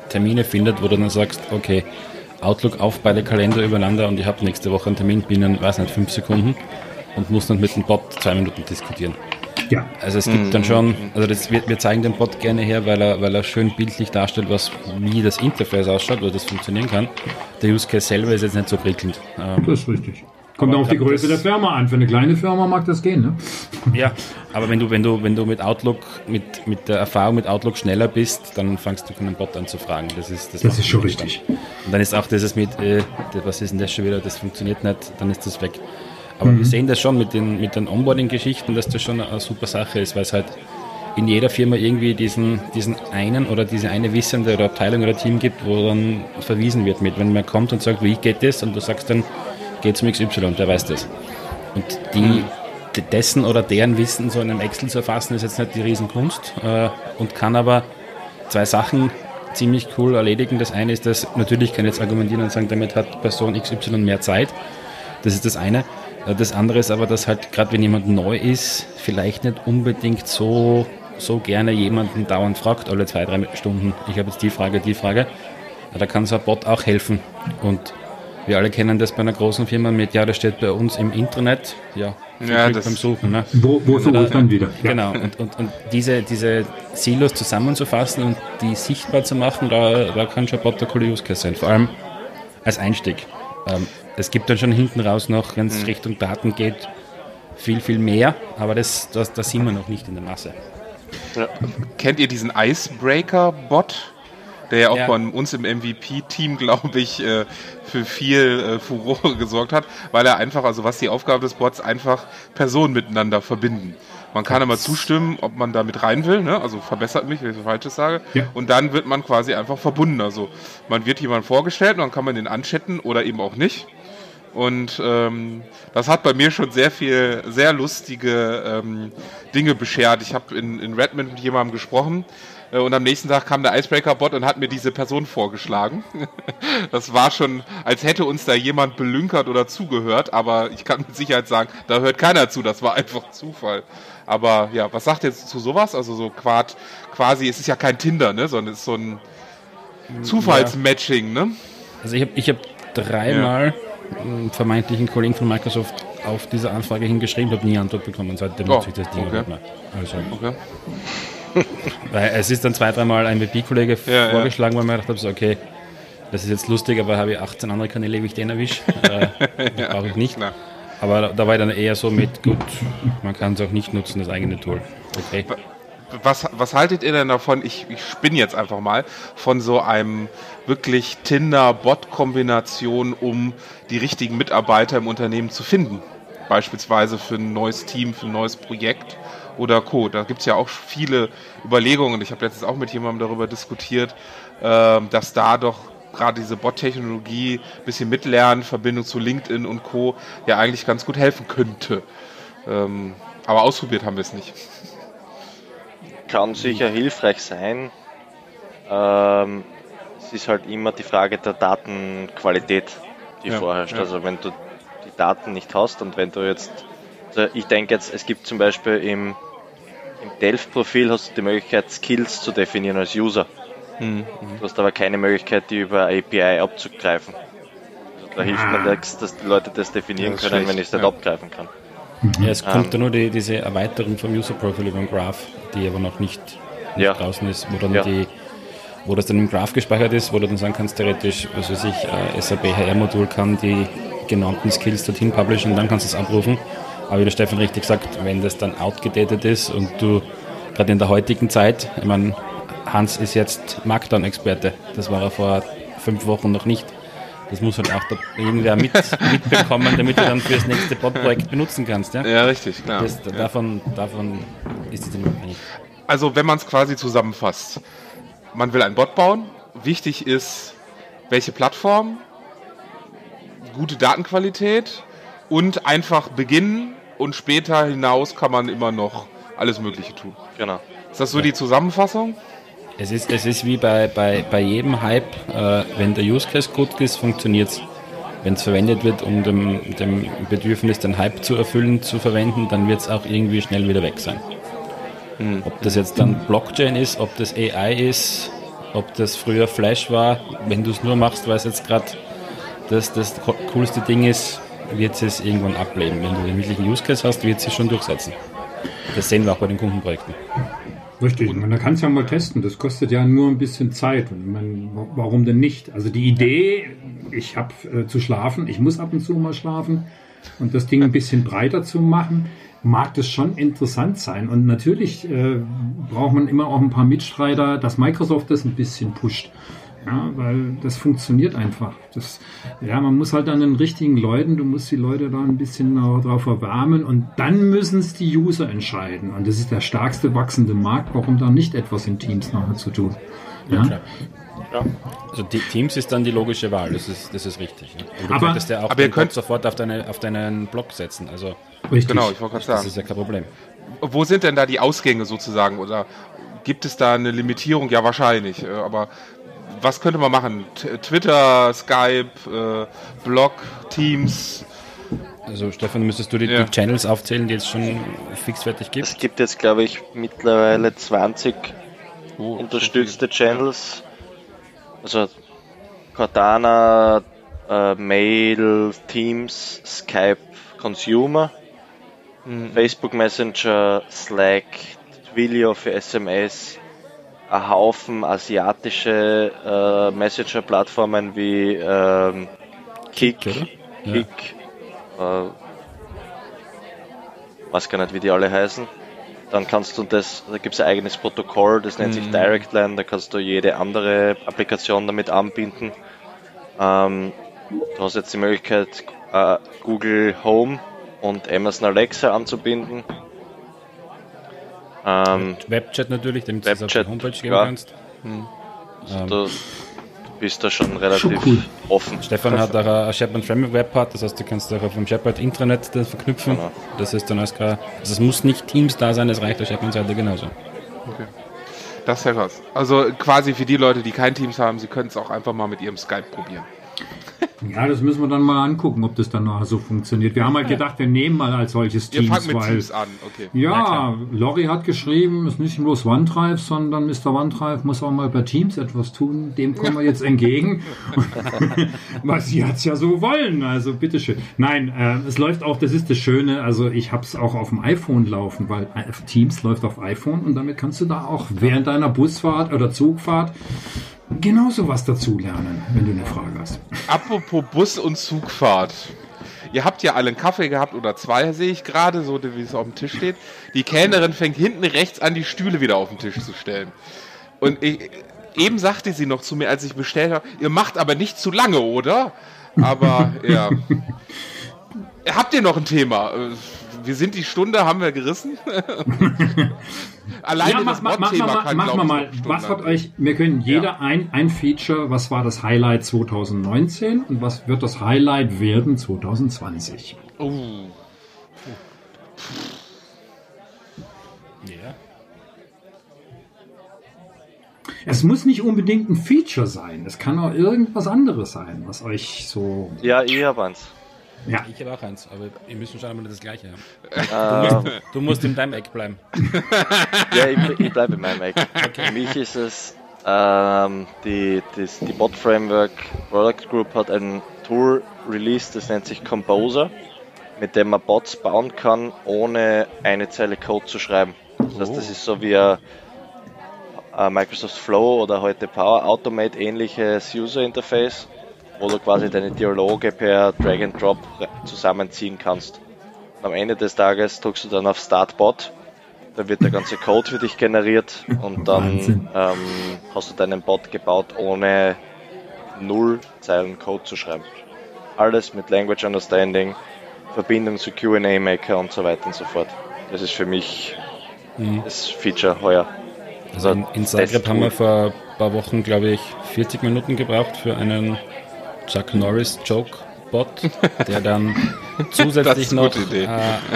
Termine findet, wo du dann sagst, okay, Outlook auf beide Kalender übereinander und ich habe nächste Woche einen Termin binnen, weiß nicht, fünf Sekunden und muss dann mit dem Bot zwei Minuten diskutieren. Ja, Also es gibt dann schon, also das, wir, wir zeigen den Bot gerne her, weil er, weil er schön bildlich darstellt, was, wie das Interface ausschaut, wo das funktionieren kann. Der Use Case selber ist jetzt nicht so prickelnd. Ähm, das ist richtig. Kommt Aber auf die Größe der das- Firma an. Für eine kleine Firma mag das gehen, ne? Ja, aber wenn du, wenn du, wenn du mit Outlook, mit, mit der Erfahrung mit Outlook schneller bist, dann fangst du einen Bot an zu fragen. Das ist, Das macht ist schon richtig. Spaß. Und dann ist auch dieses mit, äh, das- was ist denn das schon wieder, das funktioniert nicht, dann ist das weg. Aber Mhm. wir sehen das schon mit den, mit den Onboarding-Geschichten, dass das schon eine super Sache ist, weil es halt in jeder Firma irgendwie diesen, diesen einen oder diese eine Wissende oder Abteilung oder Team gibt, wo dann verwiesen wird mit. Wenn man kommt und sagt, wie geht das? Und du sagst dann, geht zum XY, der weiß das. Und die, d- dessen oder deren Wissen so in einem Excel zu erfassen, ist jetzt nicht die Riesenkunst äh, und kann aber zwei Sachen ziemlich cool erledigen. Das eine ist, dass natürlich kann ich jetzt argumentieren und sagen, damit hat Person XY mehr Zeit. Das ist das eine. Das andere ist aber, dass halt gerade wenn jemand neu ist, vielleicht nicht unbedingt so, so gerne jemanden dauernd fragt, alle zwei, drei Stunden, ich habe jetzt die Frage, die Frage. Da kann so ein Bot auch helfen. Und wir alle kennen das bei einer großen Firma mit, ja, das steht bei uns im Internet, ja, Ja, das- beim Suchen. Ne? Wo, wo suche ich dann wieder? Ja. Genau, und, und, und diese, diese Silos zusammenzufassen und die sichtbar zu machen, da, da kann schon Bot der coole Use Case sein. Vor allem als Einstieg. Ähm, es gibt dann schon hinten raus noch, wenn es Richtung Daten geht, viel, viel mehr, aber das, das, da sind wir noch nicht in der Masse. Kennt ihr diesen Icebreaker-Bot? Der ja auch Ja. bei uns im MVP-Team, glaube ich, äh, für viel äh, Furore gesorgt hat, weil er einfach, also was die Aufgabe des Bots, einfach Personen miteinander verbinden. Man kann immer zustimmen, ob man da mit rein will, ne? also verbessert mich, wenn ich was Falsches sage. Ja. Und dann wird man quasi einfach verbunden. Also man wird jemand vorgestellt und dann kann man den anchatten oder eben auch nicht. Und ähm, das hat bei mir schon sehr viel, sehr lustige ähm, Dinge beschert. Ich habe in, in Redmond mit jemandem gesprochen äh, und am nächsten Tag kam der Icebreaker-Bot und hat mir diese Person vorgeschlagen. das war schon, als hätte uns da jemand belünkert oder zugehört, aber ich kann mit Sicherheit sagen, da hört keiner zu, das war einfach Zufall. Aber ja, was sagt ihr zu sowas? Also so quad, quasi, es ist ja kein Tinder, ne, sondern es ist so ein Zufallsmatching, ne? Also ich habe ich hab dreimal einen vermeintlichen Kollegen von Microsoft auf diese Anfrage hingeschrieben, habe nie Antwort bekommen. Seitdem Oh, ich das Ding okay. nicht mehr. Also, Okay. Weil es ist dann zwei, dreimal ein MVP-Kollege Ja, ja. vorgeschlagen, weil man gedacht habe, so, okay, das ist jetzt lustig, aber habe ich 18 andere Kanäle, wie ich den erwische. Äh, das brauche ich nicht. klar. Aber da, war ich dann eher so mit, gut, man kann es auch nicht nutzen, das eigene Tool. Okay. Was, was haltet ihr denn davon? Ich, ich spinne jetzt einfach mal von so einem wirklich Tinder-Bot-Kombination, um die richtigen Mitarbeiter im Unternehmen zu finden. Beispielsweise für ein neues Team, für ein neues Projekt oder Co. Da gibt es ja auch viele Überlegungen. Ich habe letztens auch mit jemandem darüber diskutiert, ähm, dass da doch gerade diese Bot-Technologie, bisschen mitlernen, Verbindung zu LinkedIn und Co. ja eigentlich ganz gut helfen könnte. Ähm, aber ausprobiert haben wir es nicht. Kann sicher hilfreich sein. Ähm, es ist halt immer die Frage der Datenqualität, die Ja, vorherrscht. ja. Also wenn du die die Daten nicht hast und wenn du jetzt, also ich denke jetzt, es gibt zum Beispiel im, im Delph-Profil hast du die Möglichkeit, Skills zu definieren als User. Mhm. Du hast aber keine Möglichkeit, die über API abzugreifen. Also da hilft mir Ah. nichts, dass die Leute das definieren Das können, schlecht, wenn ich es nicht ja. abgreifen kann. Ja, es kommt Ähm. da nur die, diese Erweiterung vom User Profile über den Graph, die aber noch nicht, nicht Ja. draußen ist, wo dann Ja. die wo das dann im Graph gespeichert ist, wo du dann sagen kannst, theoretisch, was weiß ich, äh, SAP HR-Modul kann die genannten Skills dorthin publishen und dann kannst du es abrufen. Aber wie der Stefan richtig sagt, wenn das dann outgedatet ist und du gerade in der heutigen Zeit, ich meine, Hans ist jetzt Markdown-Experte, das war er vor fünf Wochen noch nicht. Das muss halt auch da irgendwer mit, mitbekommen, damit du dann für das nächste Bot-Projekt benutzen kannst. Ja? Ja, richtig, klar. Das, davon, davon ist es abhängig. Also wenn man es quasi zusammenfasst, man will einen Bot bauen. Wichtig ist, welche Plattform, gute Datenqualität und einfach beginnen und später hinaus kann man immer noch alles Mögliche tun. Genau. Ist das so die Zusammenfassung? Es ist, es ist wie bei, bei, bei jedem Hype, äh, wenn der Use Case gut ist, funktioniert es. Wenn es verwendet wird, um dem, dem Bedürfnis, den Hype zu erfüllen, zu verwenden, dann wird es auch irgendwie schnell wieder weg sein. Ob das jetzt dann Blockchain ist, ob das AI ist, ob das früher Flash war, wenn du es nur machst, weil es jetzt gerade das, das co- coolste Ding ist, wird es irgendwann ableben. Wenn du den wirklichen Use Case hast, wird es sich schon durchsetzen. Das sehen wir auch bei den Kundenprojekten. Richtig, und man kann es ja mal testen. Das kostet ja nur ein bisschen Zeit. Wa- warum denn nicht? Also die Idee, ich habe äh, zu schlafen, ich muss ab und zu mal schlafen und das Ding ein bisschen breiter zu machen, mag das schon interessant sein. Und natürlich äh, braucht man immer auch ein paar Mitstreiter, dass Microsoft das ein bisschen pusht. Ja, weil das funktioniert einfach. Das, ja, man muss halt an den richtigen Leuten, du musst die Leute da ein bisschen darauf erwärmen und dann müssen es die User entscheiden. Und das ist der stärkste wachsende Markt. Warum da nicht etwas in Teams nachher zu tun? Ja, Klar. Also die Teams ist dann die logische Wahl, das ist, das ist richtig. Ja. Und du Aber- könntest ja auch aber ihr könnt- sofort auf, deine, auf deinen Blog setzen. Also richtig. Genau, ich wollte gerade das sagen. ist ja kein Problem. Wo sind denn da die Ausgänge sozusagen? Oder gibt es da eine Limitierung? Ja, wahrscheinlich. äh, Aber was könnte man machen? T Twitter, Skype, äh, Blog, Teams. Also Stefan, müsstest du die, Ja. die Channels aufzählen, die es schon fixfertig gibt? Es gibt jetzt, glaube ich, mittlerweile 20 Oh, unterstützte Channels. Also Cortana, äh, Mail, Teams, Skype, Consumer, Facebook Messenger, Slack, Twilio für SMS, ein Haufen asiatische äh, Messenger-Plattformen wie ähm, Kik, oder? Ja. Kik, äh, weiß gar nicht, wie die alle heißen. Dann kannst du das, da gibt es ein eigenes Protokoll, das nennt sich DirectLine, da kannst du jede andere Applikation damit anbinden. Ähm, du hast jetzt die Möglichkeit, äh, Google Home und Amazon Alexa anzubinden. Ähm, Webchat natürlich, damit du es auf die Webchat, Homepage geben ja. kannst. Ähm, du, bist da schon relativ cool. offen. Stefan hat auch ein Shepard Framework Webpart, das heißt, du kannst auch auf dem Shepard Intranet das verknüpfen. Genau. Das ist dann als kein, also es muss nicht Teams da sein, es reicht der Shepard-Seite genauso. Das ist ja krass. Also quasi für die Leute, die kein Teams haben, sie können es auch einfach mal mit ihrem Skype probieren. Ja, das müssen wir dann mal angucken, ob das dann nachher so funktioniert. Wir haben halt gedacht, wir nehmen mal als solches Teams, fangt mit weil Teams an, okay. Ja. Lori hat geschrieben, es ist nicht bloß OneDrive, sondern Mr. OneDrive muss auch mal bei Teams etwas tun. Dem kommen wir jetzt entgegen. Weil sie hat's ja so wollen. Also bitteschön. Nein, äh, es läuft auch, das ist das Schöne, also ich habe es auch auf dem iPhone laufen, weil äh, Teams läuft auf iPhone und damit kannst du da auch während deiner Busfahrt oder Zugfahrt genauso was dazu lernen, wenn du eine Frage hast. Apropos Bus- und Zugfahrt. Ihr habt ja alle einen Kaffee gehabt oder zwei, sehe ich gerade, so wie es auf dem Tisch steht. Die Kellnerin fängt hinten rechts an, die Stühle wieder auf den Tisch zu stellen. Und ich, eben sagte sie noch zu mir, als ich bestellt habe, ihr macht aber nicht zu lange, oder? Aber ja. Habt ihr noch ein Thema? Äh, Wir sind die Stunde, haben wir gerissen. Alleine Ja, mach, das mach, mach, kann, mach glaub mal Was hat euch, wir können jeder ein, ein Feature, was war das Highlight 2019 und was wird das Highlight werden 2020? Oh. Ja. Es muss nicht unbedingt ein Feature sein. Es kann auch irgendwas anderes sein, was euch so. Ja, ich habe eins. Ja. Ich habe auch eins, aber wir müssen schon einmal das gleiche haben. Du musst, du musst in deinem Eck bleiben. ja, ich, ich bleibe in meinem Eck. Okay. Für mich ist es, ähm, die, das, die Bot Framework Product Group hat ein Tool released, das nennt sich Composer, mit dem man Bots bauen kann, ohne eine Zeile Code zu schreiben. Das heißt, das ist so wie ein Microsoft Flow oder heute Power Automate ähnliches User Interface wo du quasi deine Dialoge per Drag and Drop zusammenziehen kannst. Und am Ende des Tages drückst du dann auf Startbot, da wird der ganze Code für dich generiert und dann ähm, hast du deinen Bot gebaut, ohne null Zeilen Code zu schreiben. Alles mit Language Understanding, Verbindung zu QA Maker und so weiter und so fort. Das ist für mich mhm. das Feature heuer. Also in, in Zagreb haben wir vor ein paar Wochen, glaube ich, 40 Minuten gebraucht für einen Chuck Norris Joke Bot, der dann zusätzlich noch äh,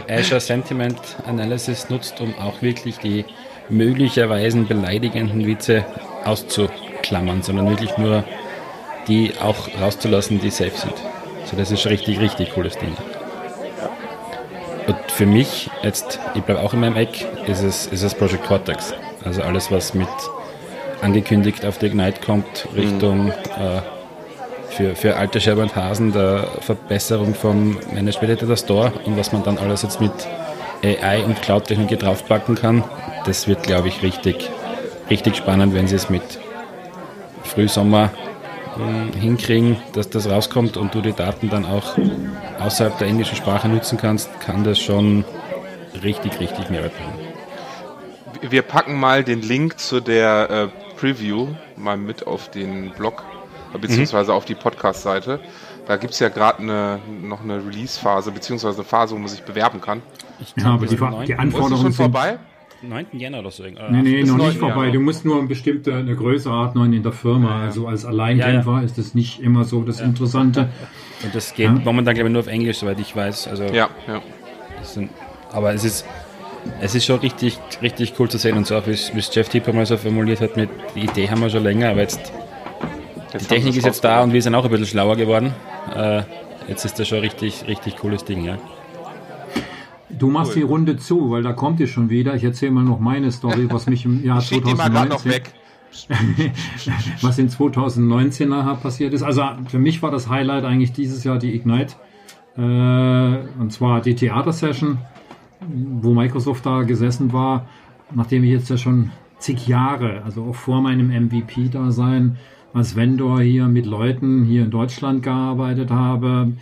Azure Sentiment Analysis nutzt, um auch wirklich die möglicherweise beleidigenden Witze auszuklammern, sondern wirklich nur die auch rauszulassen, die safe sind. So, das ist ein richtig, richtig cooles Ding. Und für mich, jetzt, ich bleibe auch in meinem Eck, ist es, ist es Project Cortex. Also alles, was mit angekündigt auf die Ignite kommt, Richtung mhm. äh, für, für alte Hasen der Verbesserung vom Managed Editor Store und was man dann alles jetzt mit AI und Cloud-Technologie draufpacken kann, das wird, glaube ich, richtig, richtig spannend, wenn sie es mit Frühsommer äh, hinkriegen, dass das rauskommt und du die Daten dann auch außerhalb der englischen Sprache nutzen kannst, kann das schon richtig, richtig Mehrwert bringen. Wir packen mal den Link zu der äh, Preview mal mit auf den Blog beziehungsweise mhm. auf die Podcast-Seite. Da gibt es ja gerade eine, noch eine Release-Phase, beziehungsweise eine Phase, wo man sich bewerben kann. Ja, aber die, die Anforderungen schon vorbei? 9. Jänner oder so. Äh, nee, nee, noch nicht vorbei. Jahre. Du musst nur eine bestimmte eine Größe haben in der Firma. Ja, ja. Also als Alleinkämpfer ja, ist das nicht immer so das Interessante. Und das geht momentan, glaube ich, nur auf Englisch, soweit ich weiß. Also, ja, ja. Sind, aber es ist, es ist schon richtig, richtig cool zu sehen und so wie es Jeff Tipper mal so formuliert hat, mit, die Idee haben wir schon länger, aber Jetzt die Technik ist jetzt da und wir sind auch ein bisschen schlauer geworden. Äh, jetzt ist das schon richtig, richtig cooles Ding, ja. Du machst cool. die Runde zu, weil da kommt ihr schon wieder. Ich erzähle mal noch meine Story, was mich im Jahr 2019 was in 2019 nachher passiert ist. Also für mich war das Highlight eigentlich dieses Jahr die Ignite. Äh, und zwar die Theatersession, wo Microsoft da gesessen war, nachdem ich jetzt ja schon zig Jahre, also auch vor meinem MVP-Dasein, als Vendor hier mit Leuten hier in Deutschland gearbeitet habe.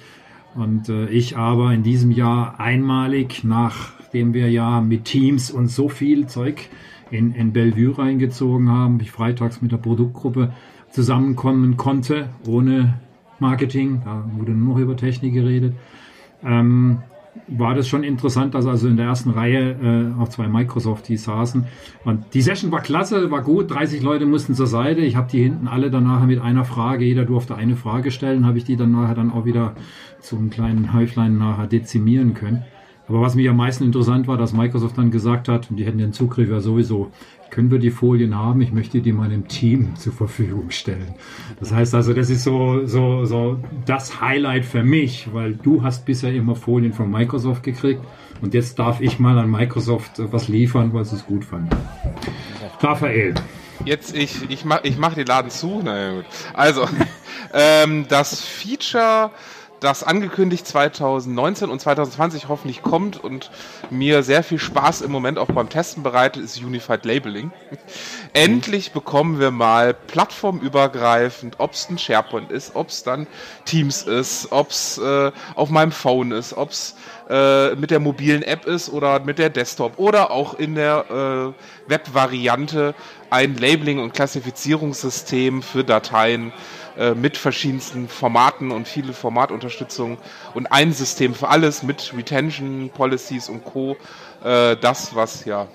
Und äh, ich aber in diesem Jahr einmalig, nachdem wir ja mit Teams und so viel Zeug in, in Bellevue reingezogen haben, ich freitags mit der Produktgruppe zusammenkommen konnte, ohne Marketing, da wurde nur noch über Technik geredet. Ähm, war das schon interessant, dass also in der ersten Reihe äh, auch zwei Microsoft die saßen. Und die Session war klasse, war gut. 30 Leute mussten zur Seite. Ich habe die hinten alle dann nachher mit einer Frage, jeder durfte eine Frage stellen, habe ich die dann nachher dann auch wieder zum kleinen Häuflein nachher dezimieren können. Aber was mich am meisten interessant war, dass Microsoft dann gesagt hat, und die hätten den Zugriff ja sowieso, können wir die Folien haben? Ich möchte die meinem Team zur Verfügung stellen. Das heißt also, das ist so, so, so das Highlight für mich, weil du hast bisher immer Folien von Microsoft gekriegt und jetzt darf ich mal an Microsoft was liefern, weil sie es gut fanden. Raphael. Jetzt, ich, ich mach, ich mach den Laden zu. Naja, gut. Also, ähm, das Feature das angekündigt 2019 und 2020 hoffentlich kommt und mir sehr viel Spaß im Moment auch beim Testen bereitet, ist Unified Labeling. Endlich bekommen wir mal plattformübergreifend, ob es ein SharePoint ist, ob es dann Teams ist, ob es äh, auf meinem Phone ist, ob es äh, mit der mobilen App ist oder mit der Desktop oder auch in der äh, Web-Variante ein Labeling- und Klassifizierungssystem für Dateien äh, mit verschiedensten Formaten und viele Formatunterstützung und ein System für alles mit Retention Policies und Co. Äh, das, was ja,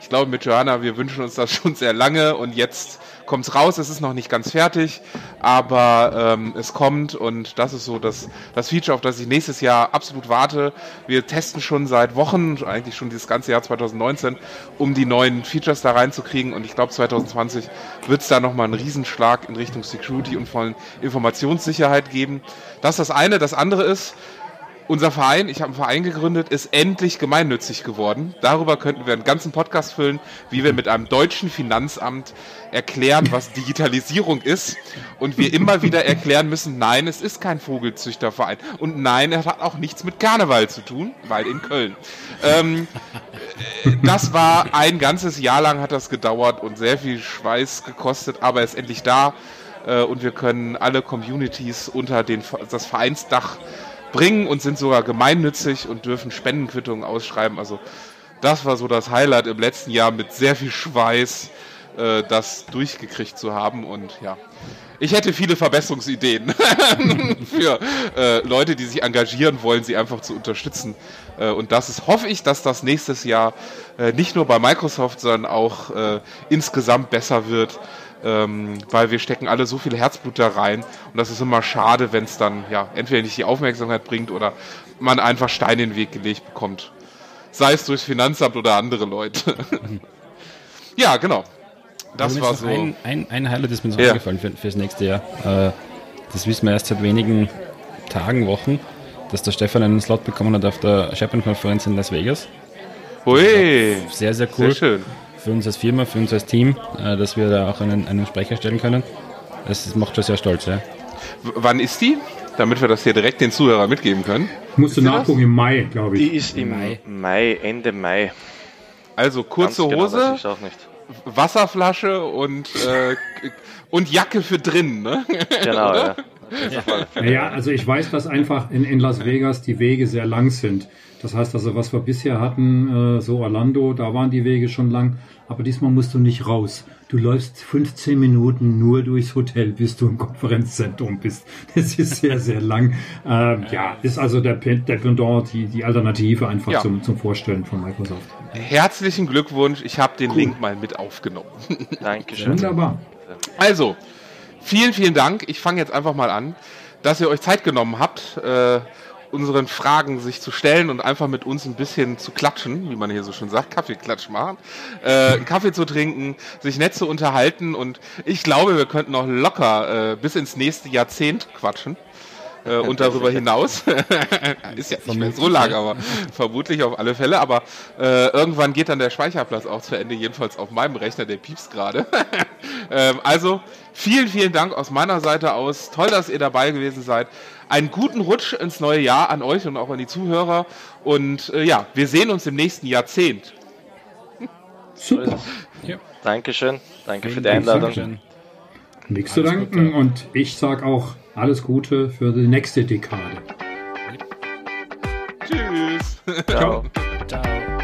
ich glaube mit Johanna, wir wünschen uns das schon sehr lange und jetzt kommt es raus. Es ist noch nicht ganz fertig, aber ähm, es kommt und das ist so das, das Feature, auf das ich nächstes Jahr absolut warte. Wir testen schon seit Wochen, eigentlich schon dieses ganze Jahr 2019, um die neuen Features da reinzukriegen und ich glaube 2020 wird es da nochmal einen Riesenschlag in Richtung Security und vor allem Informationssicherheit geben. Das ist das eine. Das andere ist, unser Verein, ich habe einen Verein gegründet, ist endlich gemeinnützig geworden. Darüber könnten wir einen ganzen Podcast füllen, wie wir mit einem deutschen Finanzamt erklären, was Digitalisierung ist. Und wir immer wieder erklären müssen, nein, es ist kein Vogelzüchterverein. Und nein, es hat auch nichts mit Karneval zu tun, weil in Köln. Ähm, das war ein ganzes Jahr lang hat das gedauert und sehr viel Schweiß gekostet, aber es ist endlich da äh, und wir können alle Communities unter den, das Vereinsdach bringen und sind sogar gemeinnützig und dürfen Spendenquittungen ausschreiben. Also das war so das Highlight im letzten Jahr mit sehr viel Schweiß, äh, das durchgekriegt zu haben und ja. Ich hätte viele Verbesserungsideen für äh, Leute, die sich engagieren wollen, sie einfach zu unterstützen. Äh, und das ist, hoffe ich, dass das nächstes Jahr äh, nicht nur bei Microsoft, sondern auch äh, insgesamt besser wird ähm, weil wir stecken alle so viel Herzblut da rein und das ist immer schade, wenn es dann ja entweder nicht die Aufmerksamkeit bringt oder man einfach Steine in den Weg gelegt bekommt. Sei es durchs Finanzamt oder andere Leute. ja, genau. Das war so. Ein, ein, ein Highlight ist mir noch ja. eingefallen für, fürs nächste Jahr. Äh, das wissen wir erst seit wenigen Tagen, Wochen, dass der Stefan einen Slot bekommen hat auf der SharePoint-Konferenz in Las Vegas. Hui. Sehr, sehr cool. Sehr schön für uns als Firma, für uns als Team, äh, dass wir da auch einen, einen Sprecher stellen können. Das macht schon sehr stolz. Ja. Wann ist die? Damit wir das hier direkt den Zuhörern mitgeben können. Musst du nachgucken, im Mai, glaube ich. Die ist im Mai. Mai, Ende Mai. Also kurze genau, Hose, Wasserflasche und, äh, und Jacke für drin, ne? Genau, ja. Ja, also ich weiß, dass einfach in, in Las Vegas die Wege sehr lang sind. Das heißt also, was wir bisher hatten, äh, so Orlando, da waren die Wege schon lang, aber diesmal musst du nicht raus. Du läufst 15 Minuten nur durchs Hotel, bis du im Konferenzzentrum bist. Das ist sehr, sehr lang. Ähm, ja, ist also der, der Pendant, die, die Alternative einfach ja. zum, zum Vorstellen von Microsoft. Herzlichen Glückwunsch, ich habe den cool. Link mal mit aufgenommen. Dankeschön. Wunderbar. Also, vielen, vielen Dank. Ich fange jetzt einfach mal an, dass ihr euch Zeit genommen habt. Äh, unseren Fragen sich zu stellen und einfach mit uns ein bisschen zu klatschen, wie man hier so schön sagt, Kaffeeklatsch machen, äh, einen Kaffee zu trinken, sich nett zu unterhalten und ich glaube, wir könnten noch locker äh, bis ins nächste Jahrzehnt quatschen. Äh, und darüber hinaus ist ja nicht mehr so lang, aber vermutlich auf alle Fälle. Aber äh, irgendwann geht dann der Speicherplatz auch zu Ende, jedenfalls auf meinem Rechner, der piepst gerade. ähm, also vielen, vielen Dank aus meiner Seite aus. Toll, dass ihr dabei gewesen seid einen guten Rutsch ins neue Jahr an euch und auch an die Zuhörer. Und äh, ja, wir sehen uns im nächsten Jahrzehnt. Super. Ja. Dankeschön. Danke für die Einladung. Nichts zu danken. Und ich sage auch alles Gute für die nächste Dekade. Tschüss. Ciao. Ciao.